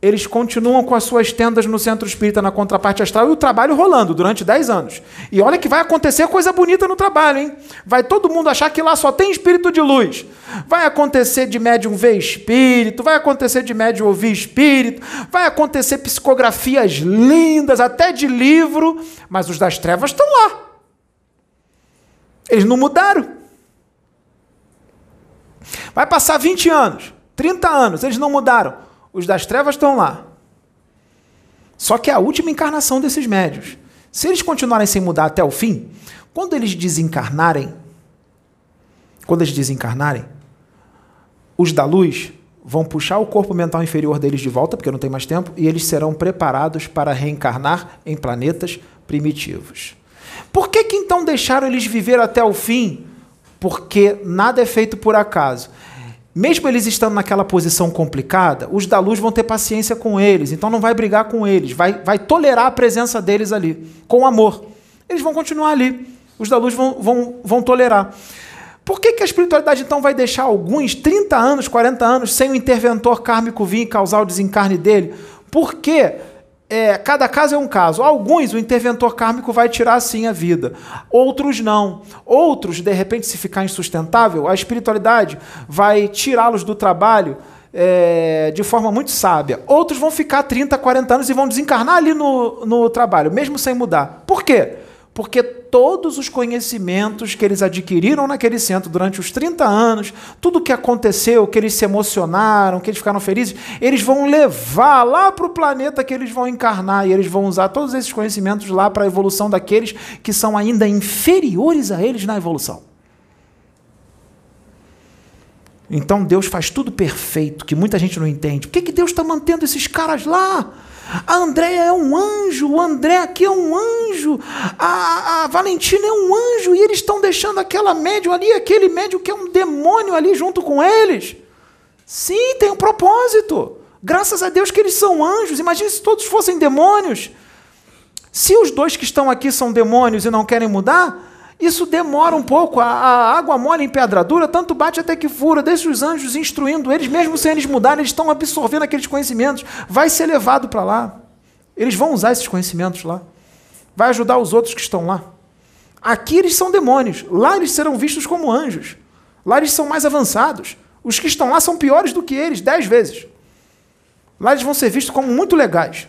eles continuam com as suas tendas no centro espírita, na contraparte astral, e o trabalho rolando durante 10 anos. E olha que vai acontecer coisa bonita no trabalho, hein? Vai todo mundo achar que lá só tem espírito de luz. Vai acontecer de médium ver espírito, vai acontecer de médium ouvir espírito, vai acontecer psicografias lindas, até de livro, mas os das trevas estão lá. Eles não mudaram. Vai passar 20 anos, 30 anos, eles não mudaram os das trevas estão lá. Só que é a última encarnação desses médios. Se eles continuarem sem mudar até o fim, quando eles desencarnarem, quando eles desencarnarem, os da luz vão puxar o corpo mental inferior deles de volta, porque não tem mais tempo, e eles serão preparados para reencarnar em planetas primitivos. Por que, que então deixaram eles viver até o fim? Porque nada é feito por acaso mesmo eles estando naquela posição complicada, os da luz vão ter paciência com eles, então não vai brigar com eles, vai, vai tolerar a presença deles ali, com amor. Eles vão continuar ali, os da luz vão, vão, vão tolerar. Por que, que a espiritualidade então vai deixar alguns 30 anos, 40 anos sem o interventor kármico vir e causar o desencarne dele? Porque é, cada caso é um caso. Alguns o interventor kármico vai tirar sim a vida, outros não. Outros, de repente, se ficar insustentável, a espiritualidade vai tirá-los do trabalho é, de forma muito sábia. Outros vão ficar 30, 40 anos e vão desencarnar ali no, no trabalho, mesmo sem mudar. Por quê? Porque todos os conhecimentos que eles adquiriram naquele centro durante os 30 anos, tudo o que aconteceu, que eles se emocionaram, que eles ficaram felizes, eles vão levar lá para o planeta que eles vão encarnar e eles vão usar todos esses conhecimentos lá para a evolução daqueles que são ainda inferiores a eles na evolução. Então Deus faz tudo perfeito, que muita gente não entende. Por que, que Deus está mantendo esses caras lá? A Andréia é um anjo, o André aqui é um anjo, a, a Valentina é um anjo, e eles estão deixando aquela médium ali, aquele médium que é um demônio ali junto com eles. Sim, tem um propósito. Graças a Deus que eles são anjos. Imagine se todos fossem demônios. Se os dois que estão aqui são demônios e não querem mudar, isso demora um pouco. A, a água mole em pedra dura, tanto bate até que fura. Deixa os anjos instruindo eles, mesmo sem eles mudarem, eles estão absorvendo aqueles conhecimentos. Vai ser levado para lá. Eles vão usar esses conhecimentos lá. Vai ajudar os outros que estão lá. Aqui eles são demônios. Lá eles serão vistos como anjos. Lá eles são mais avançados. Os que estão lá são piores do que eles, dez vezes. Lá eles vão ser vistos como muito legais.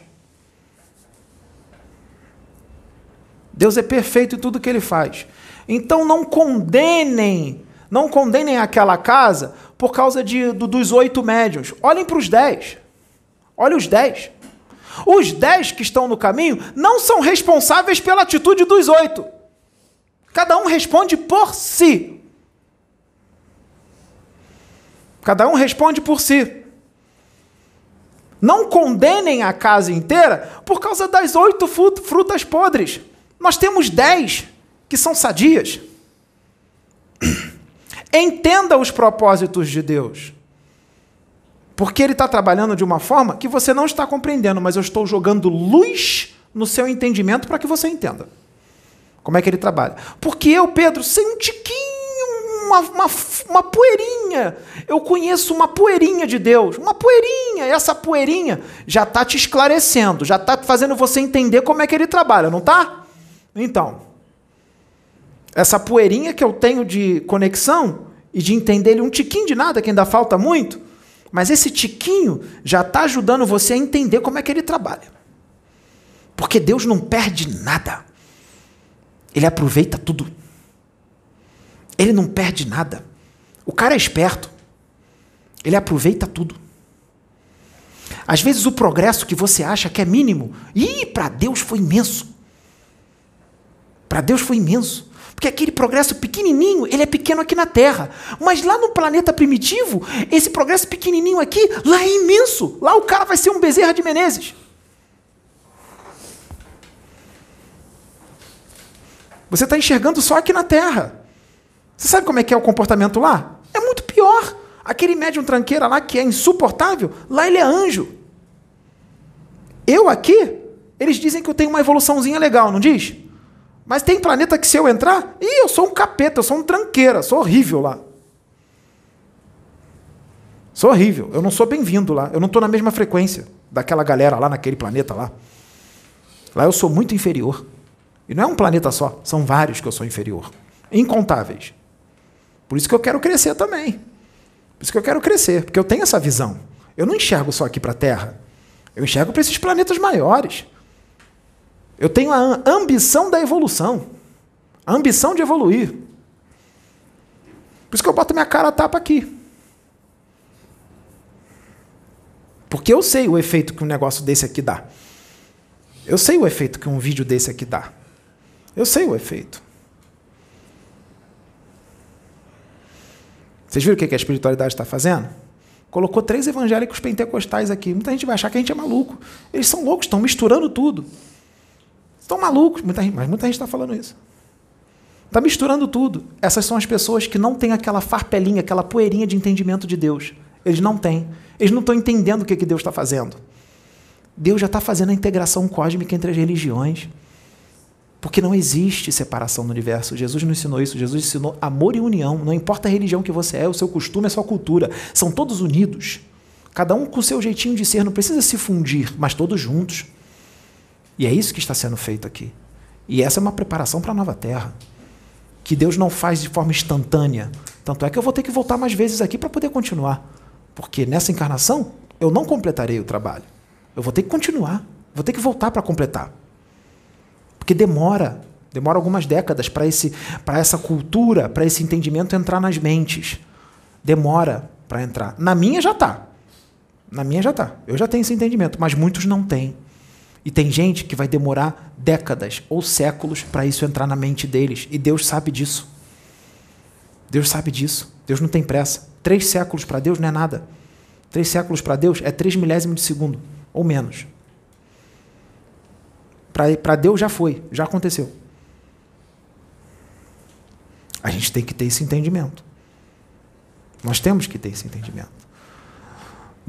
Deus é perfeito em tudo que ele faz. Então não condenem, não condenem aquela casa por causa de, do, dos oito médios. Olhem para os dez. Olhem os dez. Os dez que estão no caminho não são responsáveis pela atitude dos oito. Cada um responde por si. Cada um responde por si. Não condenem a casa inteira por causa das oito frutas podres. Nós temos dez que são sadias. Entenda os propósitos de Deus. Porque Ele está trabalhando de uma forma que você não está compreendendo, mas eu estou jogando luz no seu entendimento para que você entenda. Como é que Ele trabalha? Porque eu, Pedro, sei um tiquinho uma, uma, uma poeirinha. Eu conheço uma poeirinha de Deus. Uma poeirinha. Essa poeirinha já está te esclarecendo, já está fazendo você entender como é que ele trabalha, não está? Então, essa poeirinha que eu tenho de conexão e de entender ele um tiquinho de nada, que ainda falta muito, mas esse tiquinho já está ajudando você a entender como é que ele trabalha. Porque Deus não perde nada. Ele aproveita tudo. Ele não perde nada. O cara é esperto. Ele aproveita tudo. Às vezes o progresso que você acha que é mínimo, e para Deus foi imenso. Para Deus foi imenso. Porque aquele progresso pequenininho, ele é pequeno aqui na Terra. Mas lá no planeta primitivo, esse progresso pequenininho aqui, lá é imenso. Lá o cara vai ser um Bezerra de Menezes. Você está enxergando só aqui na Terra. Você sabe como é que é o comportamento lá? É muito pior. Aquele médium tranqueira lá que é insuportável, lá ele é anjo. Eu aqui, eles dizem que eu tenho uma evoluçãozinha legal, não diz? Mas tem planeta que se eu entrar, ih, eu sou um capeta, eu sou um tranqueira, sou horrível lá. Sou horrível, eu não sou bem-vindo lá, eu não estou na mesma frequência daquela galera lá naquele planeta lá. Lá eu sou muito inferior. E não é um planeta só, são vários que eu sou inferior. Incontáveis. Por isso que eu quero crescer também. Por isso que eu quero crescer, porque eu tenho essa visão. Eu não enxergo só aqui para a Terra. Eu enxergo para esses planetas maiores. Eu tenho a ambição da evolução. A ambição de evoluir. Por isso que eu boto minha cara a tapa aqui. Porque eu sei o efeito que um negócio desse aqui dá. Eu sei o efeito que um vídeo desse aqui dá. Eu sei o efeito. Vocês viram o que a espiritualidade está fazendo? Colocou três evangélicos pentecostais aqui. Muita gente vai achar que a gente é maluco. Eles são loucos, estão misturando tudo. Estão malucos, muita mas muita gente está falando isso. Está misturando tudo. Essas são as pessoas que não têm aquela farpelinha, aquela poeirinha de entendimento de Deus. Eles não têm. Eles não estão entendendo o que, que Deus está fazendo. Deus já está fazendo a integração cósmica entre as religiões. Porque não existe separação no universo. Jesus não ensinou isso. Jesus ensinou amor e união. Não importa a religião que você é, o seu costume, a sua cultura. São todos unidos. Cada um com o seu jeitinho de ser. Não precisa se fundir, mas todos juntos. E é isso que está sendo feito aqui. E essa é uma preparação para a nova terra. Que Deus não faz de forma instantânea. Tanto é que eu vou ter que voltar mais vezes aqui para poder continuar. Porque nessa encarnação eu não completarei o trabalho. Eu vou ter que continuar. Vou ter que voltar para completar. Porque demora, demora algumas décadas para esse para essa cultura, para esse entendimento entrar nas mentes. Demora para entrar. Na minha já está. Na minha já está. Eu já tenho esse entendimento, mas muitos não têm. E tem gente que vai demorar décadas ou séculos para isso entrar na mente deles. E Deus sabe disso. Deus sabe disso. Deus não tem pressa. Três séculos para Deus não é nada. Três séculos para Deus é três milésimos de segundo, ou menos. Para Deus já foi, já aconteceu. A gente tem que ter esse entendimento. Nós temos que ter esse entendimento.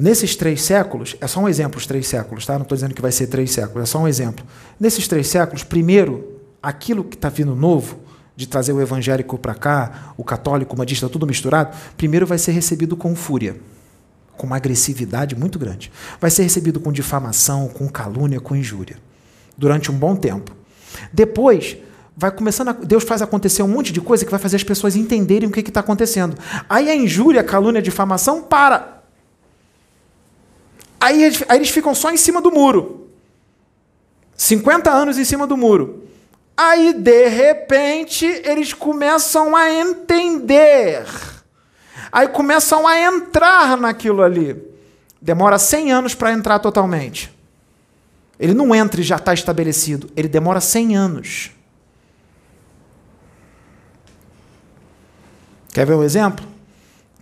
Nesses três séculos, é só um exemplo, os três séculos, tá? Não estou dizendo que vai ser três séculos, é só um exemplo. Nesses três séculos, primeiro, aquilo que está vindo novo, de trazer o evangélico para cá, o católico, o madista, tudo misturado, primeiro vai ser recebido com fúria, com uma agressividade muito grande. Vai ser recebido com difamação, com calúnia, com injúria, durante um bom tempo. Depois, vai começando a, Deus faz acontecer um monte de coisa que vai fazer as pessoas entenderem o que está acontecendo. Aí a injúria, a calúnia, a difamação para. Aí, aí eles ficam só em cima do muro. 50 anos em cima do muro. Aí, de repente, eles começam a entender. Aí começam a entrar naquilo ali. Demora 100 anos para entrar totalmente. Ele não entra e já está estabelecido. Ele demora 100 anos. Quer ver um exemplo?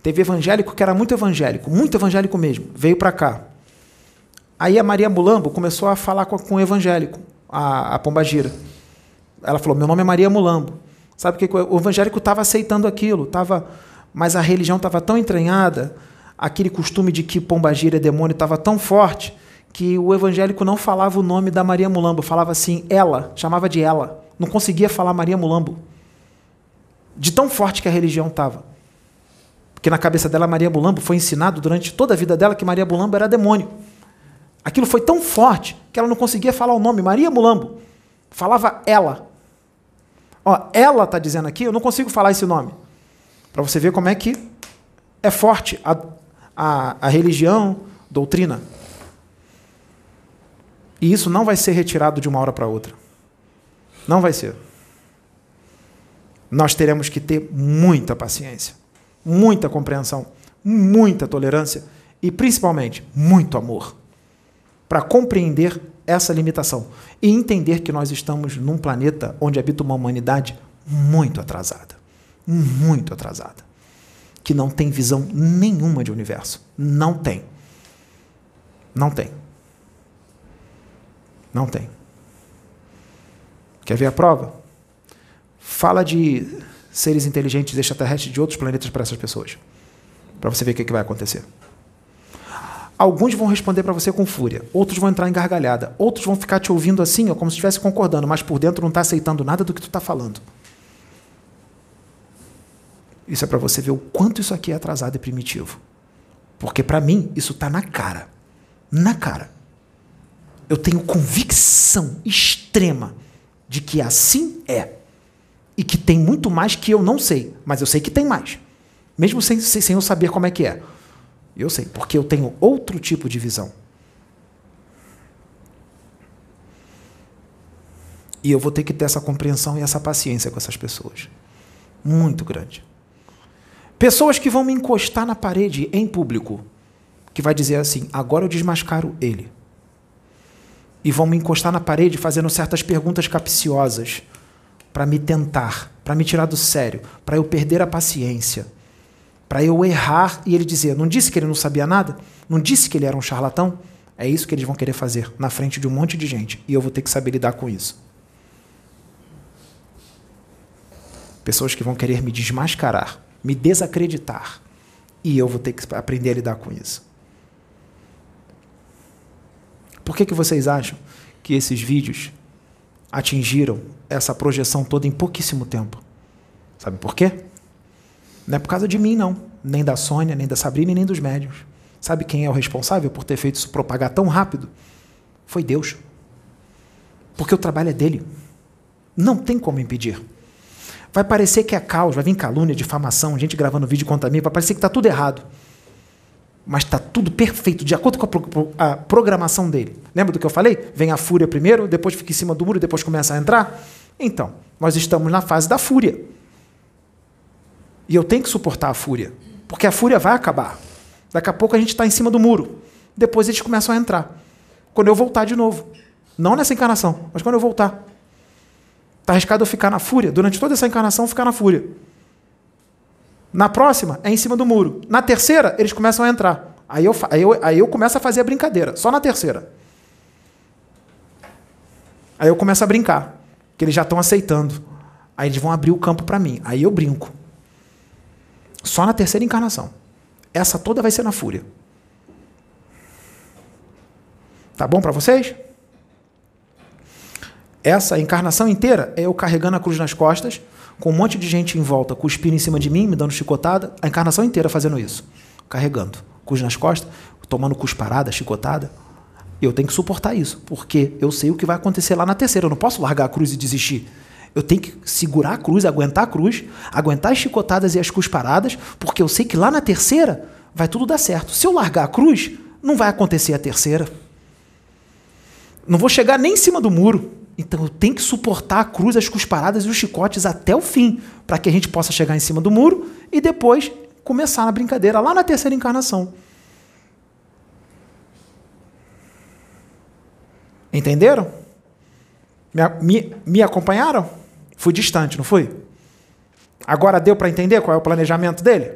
Teve evangélico que era muito evangélico, muito evangélico mesmo, veio para cá. Aí a Maria Mulambo começou a falar com, com o evangélico, a, a Pombagira. Ela falou: Meu nome é Maria Mulambo. Sabe que o evangélico estava aceitando aquilo, tava, mas a religião estava tão entranhada, aquele costume de que Pombagira é demônio estava tão forte, que o evangélico não falava o nome da Maria Mulambo, falava assim, ela, chamava de ela. Não conseguia falar Maria Mulambo. De tão forte que a religião estava. Porque na cabeça dela, Maria Mulambo foi ensinado durante toda a vida dela que Maria Mulambo era demônio. Aquilo foi tão forte que ela não conseguia falar o nome, Maria Mulambo. Falava ela. Ó, ela está dizendo aqui, eu não consigo falar esse nome. Para você ver como é que é forte a, a, a religião, doutrina. E isso não vai ser retirado de uma hora para outra. Não vai ser. Nós teremos que ter muita paciência, muita compreensão, muita tolerância e, principalmente, muito amor para compreender essa limitação e entender que nós estamos num planeta onde habita uma humanidade muito atrasada. Muito atrasada. Que não tem visão nenhuma de universo. Não tem. Não tem. Não tem. Quer ver a prova? Fala de seres inteligentes extraterrestres de outros planetas para essas pessoas. Para você ver o que, que vai acontecer. Alguns vão responder para você com fúria, outros vão entrar em gargalhada, outros vão ficar te ouvindo assim, ó, como se estivesse concordando, mas por dentro não está aceitando nada do que tu está falando. Isso é para você ver o quanto isso aqui é atrasado e primitivo. Porque para mim isso está na cara. Na cara. Eu tenho convicção extrema de que assim é. E que tem muito mais que eu não sei. Mas eu sei que tem mais. Mesmo sem, sem eu saber como é que é. Eu sei, porque eu tenho outro tipo de visão. E eu vou ter que ter essa compreensão e essa paciência com essas pessoas. Muito grande. Pessoas que vão me encostar na parede em público, que vai dizer assim: agora eu desmascaro ele. E vão me encostar na parede fazendo certas perguntas capciosas para me tentar, para me tirar do sério, para eu perder a paciência para eu errar e ele dizer: não disse que ele não sabia nada? Não disse que ele era um charlatão? É isso que eles vão querer fazer na frente de um monte de gente e eu vou ter que saber lidar com isso. Pessoas que vão querer me desmascarar, me desacreditar e eu vou ter que aprender a lidar com isso. Por que, que vocês acham que esses vídeos atingiram essa projeção toda em pouquíssimo tempo? Sabe por quê? Não é por causa de mim, não. Nem da Sônia, nem da Sabrina, nem dos médios. Sabe quem é o responsável por ter feito isso propagar tão rápido? Foi Deus. Porque o trabalho é dele. Não tem como impedir. Vai parecer que é caos, vai vir calúnia, difamação, gente gravando vídeo contra mim, vai parecer que está tudo errado. Mas está tudo perfeito, de acordo com a, programação dele. Lembra do que eu falei? Vem a fúria primeiro, depois fica em cima do muro, depois começa a entrar? Então, nós estamos na fase da fúria. E eu tenho que suportar a fúria, porque a fúria vai acabar. Daqui a pouco a gente está em cima do muro. Depois eles começam a entrar. Quando eu voltar de novo. Não nessa encarnação, mas quando eu voltar. Está arriscado eu ficar na fúria. Durante toda essa encarnação, ficar na fúria. Na próxima, é em cima do muro. Na terceira, eles começam a entrar. Aí eu, aí eu, aí eu começo a fazer a brincadeira. Só na terceira. Aí eu começo a brincar, que eles já estão aceitando. Aí eles vão abrir o campo para mim. Aí eu brinco. Só na terceira encarnação. Essa toda vai ser na fúria. Tá bom para vocês? Essa encarnação inteira é eu carregando a cruz nas costas, com um monte de gente em volta, cuspindo em cima de mim, me dando chicotada, a encarnação inteira fazendo isso. Carregando. Cruz nas costas, tomando cusparada, chicotada. Eu tenho que suportar isso, porque eu sei o que vai acontecer lá na terceira. Eu não posso largar a cruz e desistir. Eu tenho que segurar a cruz, aguentar a cruz, aguentar as chicotadas e as cusparadas, porque eu sei que lá na terceira vai tudo dar certo. Se eu largar a cruz, não vai acontecer a terceira. Não vou chegar nem em cima do muro. Então eu tenho que suportar a cruz, as cusparadas e os chicotes até o fim, para que a gente possa chegar em cima do muro e depois começar na brincadeira lá na terceira encarnação. Entenderam? Me, me, me acompanharam? Fui distante, não fui? Agora deu para entender qual é o planejamento dele?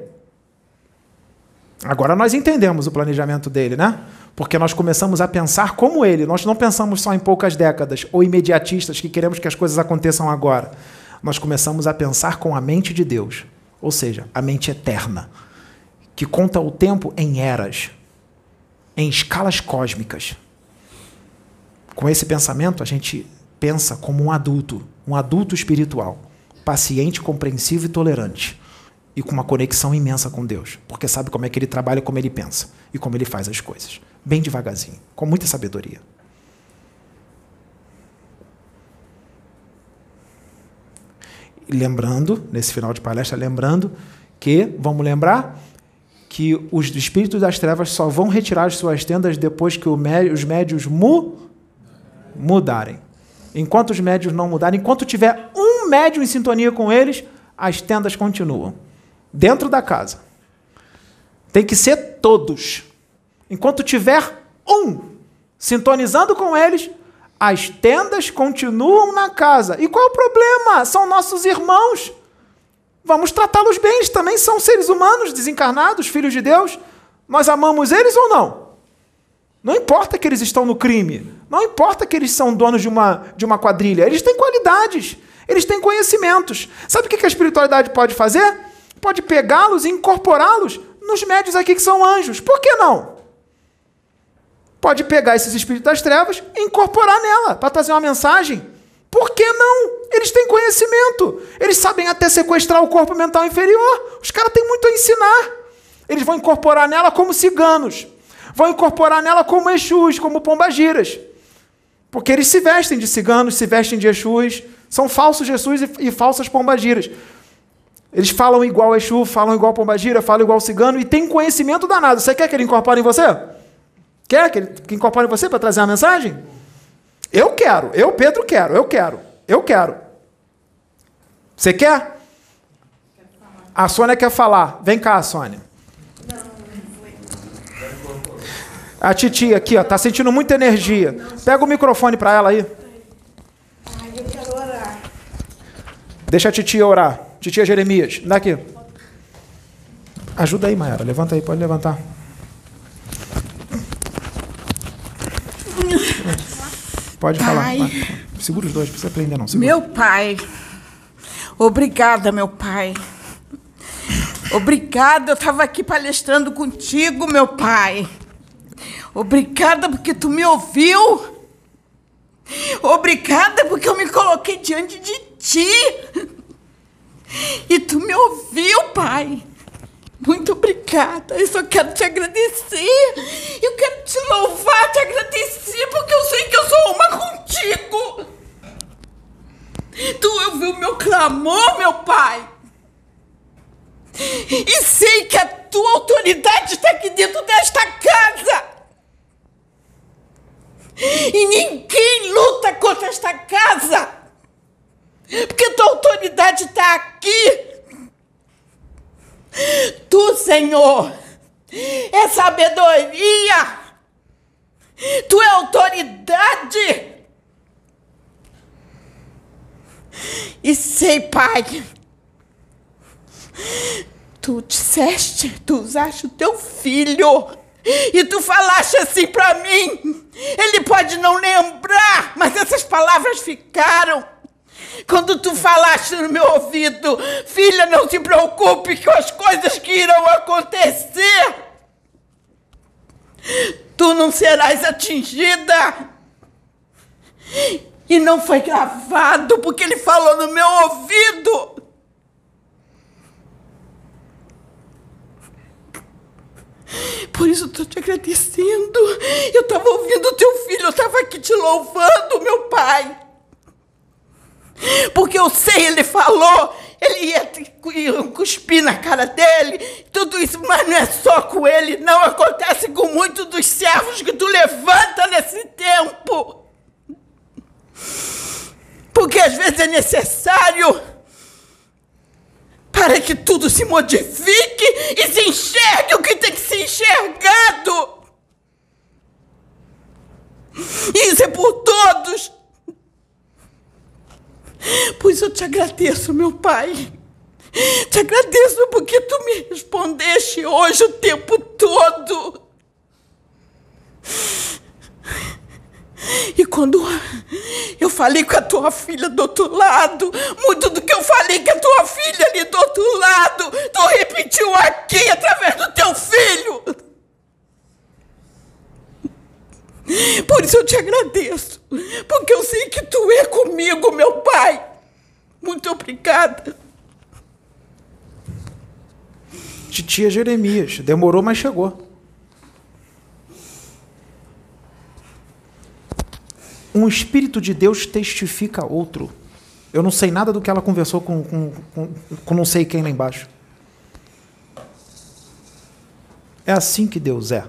Agora nós entendemos o planejamento dele, né? Porque nós começamos a pensar como ele. Nós não pensamos só em poucas décadas ou imediatistas que queremos que as coisas aconteçam agora. Nós começamos a pensar com a mente de Deus, ou seja, a mente eterna, que conta o tempo em eras, em escalas cósmicas. Com esse pensamento, a gente pensa como um adulto, um adulto espiritual, paciente, compreensivo e tolerante e com uma conexão imensa com Deus, porque sabe como é que ele trabalha, como ele pensa e como ele faz as coisas, bem devagarzinho, com muita sabedoria. Lembrando, nesse final de palestra, lembrando que, vamos lembrar, que os espíritos das trevas só vão retirar as suas tendas depois que os médios mu mudarem. Enquanto os médios não mudarem, enquanto tiver um médio em sintonia com eles, as tendas continuam dentro da casa. Tem que ser todos. Enquanto tiver um sintonizando com eles, as tendas continuam na casa. E qual é o problema? São nossos irmãos. Vamos tratá-los bem, eles também são seres humanos, desencarnados, filhos de Deus. Nós amamos eles ou não? Não importa que eles estão no crime, não importa que eles são donos de uma, de uma quadrilha, eles têm qualidades, eles têm conhecimentos. Sabe o que a espiritualidade pode fazer? pode pegá-los e incorporá-los nos médios aqui que são anjos. Por que não? Pode pegar esses espíritos das trevas e incorporar nela para trazer uma mensagem. Por que não? Eles têm conhecimento. Eles sabem até sequestrar o corpo mental inferior. Os caras têm muito a ensinar. Eles vão incorporar nela como ciganos. Vão incorporar nela como Exus, como pombagiras. Porque eles se vestem de ciganos, se vestem de Exus. São falsos Jesus e, e falsas pombagiras. Eles falam igual Exu, falam igual Pombagira, falam igual Cigano e tem conhecimento danado. Você quer que ele incorpore em você? Quer que ele incorpore em você para trazer a mensagem? Eu quero, eu, Pedro, quero, eu quero, eu quero. Você quer? A Sônia quer falar. Vem cá, Sônia. A titia aqui, ó, tá sentindo muita energia. Pega o microfone para ela aí. Deixa a titia orar. Titia Jeremias, dá aqui. Ajuda aí, Mayara. Levanta aí, pode levantar. Pode pai, falar. Segura os dois, não precisa prender não. Segura. Meu pai. Obrigada, meu pai. Obrigada, eu estava aqui palestrando contigo, meu pai. Obrigada porque tu me ouviu. Obrigada porque eu me coloquei diante de ti. E tu me ouviu, Pai. Muito obrigada. Eu só quero te agradecer. Eu quero te louvar, te agradecer, porque eu sei que eu sou uma contigo. Tu ouviu o meu clamor, meu Pai. E sei que a tua autoridade está aqui dentro desta casa. E ninguém luta contra esta casa. Porque tua autoridade está aqui. Tu, Senhor, é sabedoria. Tu é autoridade. E sei, Pai, tu disseste, tu usaste o teu filho E tu falaste assim para mim. Ele pode não lembrar, mas essas palavras ficaram. Quando tu falaste no meu ouvido, filha, não se preocupe com as coisas que irão acontecer. Tu não serás atingida. E não foi gravado porque ele falou no meu ouvido. Por isso estou te agradecendo. Eu estava ouvindo teu filho, eu estava aqui te louvando, meu pai. Porque eu sei, ele falou, ele ia, ia cuspir na cara dele, tudo isso, mas não é só com ele, não. Acontece com muitos dos servos que tu levanta nesse tempo. Porque às vezes é necessário para que tudo se modifique e se enxergue o que tem que ser enxergado. Isso é por todos. Pois eu te agradeço, meu Pai. Te agradeço porque tu me respondeste hoje o tempo todo. E quando eu falei com a tua filha do outro lado, muito do que eu falei com a tua filha ali do outro lado, tu repetiu aqui através do teu filho. Por isso eu te agradeço, porque eu sei que tu é comigo, meu pai. Muito obrigada. Titia Jeremias, demorou, mas chegou. Um Espírito de Deus testifica outro. Eu não sei nada do que ela conversou com, com, com, com não sei quem lá embaixo. É assim que Deus é.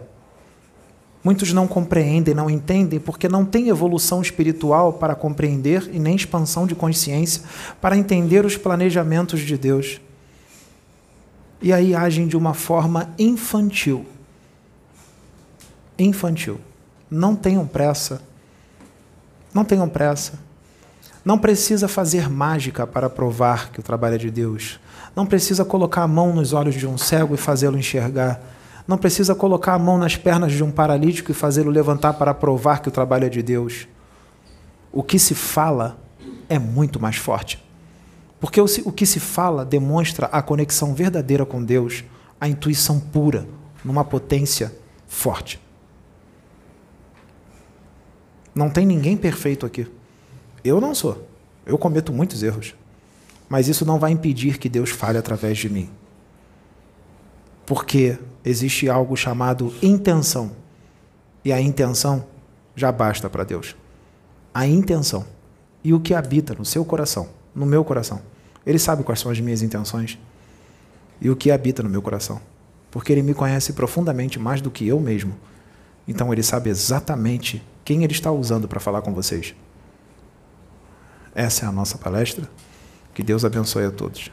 Muitos não compreendem, não entendem, porque não tem evolução espiritual para compreender e nem expansão de consciência para entender os planejamentos de Deus. E aí agem de uma forma infantil. Infantil. Não tenham pressa. Não tenham pressa. Não precisa fazer mágica para provar que o trabalho é de Deus. Não precisa colocar a mão nos olhos de um cego e fazê-lo enxergar. Não precisa colocar a mão nas pernas de um paralítico e fazê-lo levantar para provar que o trabalho é de Deus. O que se fala é muito mais forte. Porque o que se fala demonstra a conexão verdadeira com Deus, a intuição pura, numa potência forte. Não tem ninguém perfeito aqui. Eu não sou. Eu cometo muitos erros. Mas isso não vai impedir que Deus fale através de mim. Porque existe algo chamado intenção. E a intenção já basta para Deus. A intenção. E o que habita no seu coração, no meu coração. Ele sabe quais são as minhas intenções. E o que habita no meu coração. Porque ele me conhece profundamente mais do que eu mesmo. Então ele sabe exatamente quem ele está usando para falar com vocês. Essa é a nossa palestra. Que Deus abençoe a todos.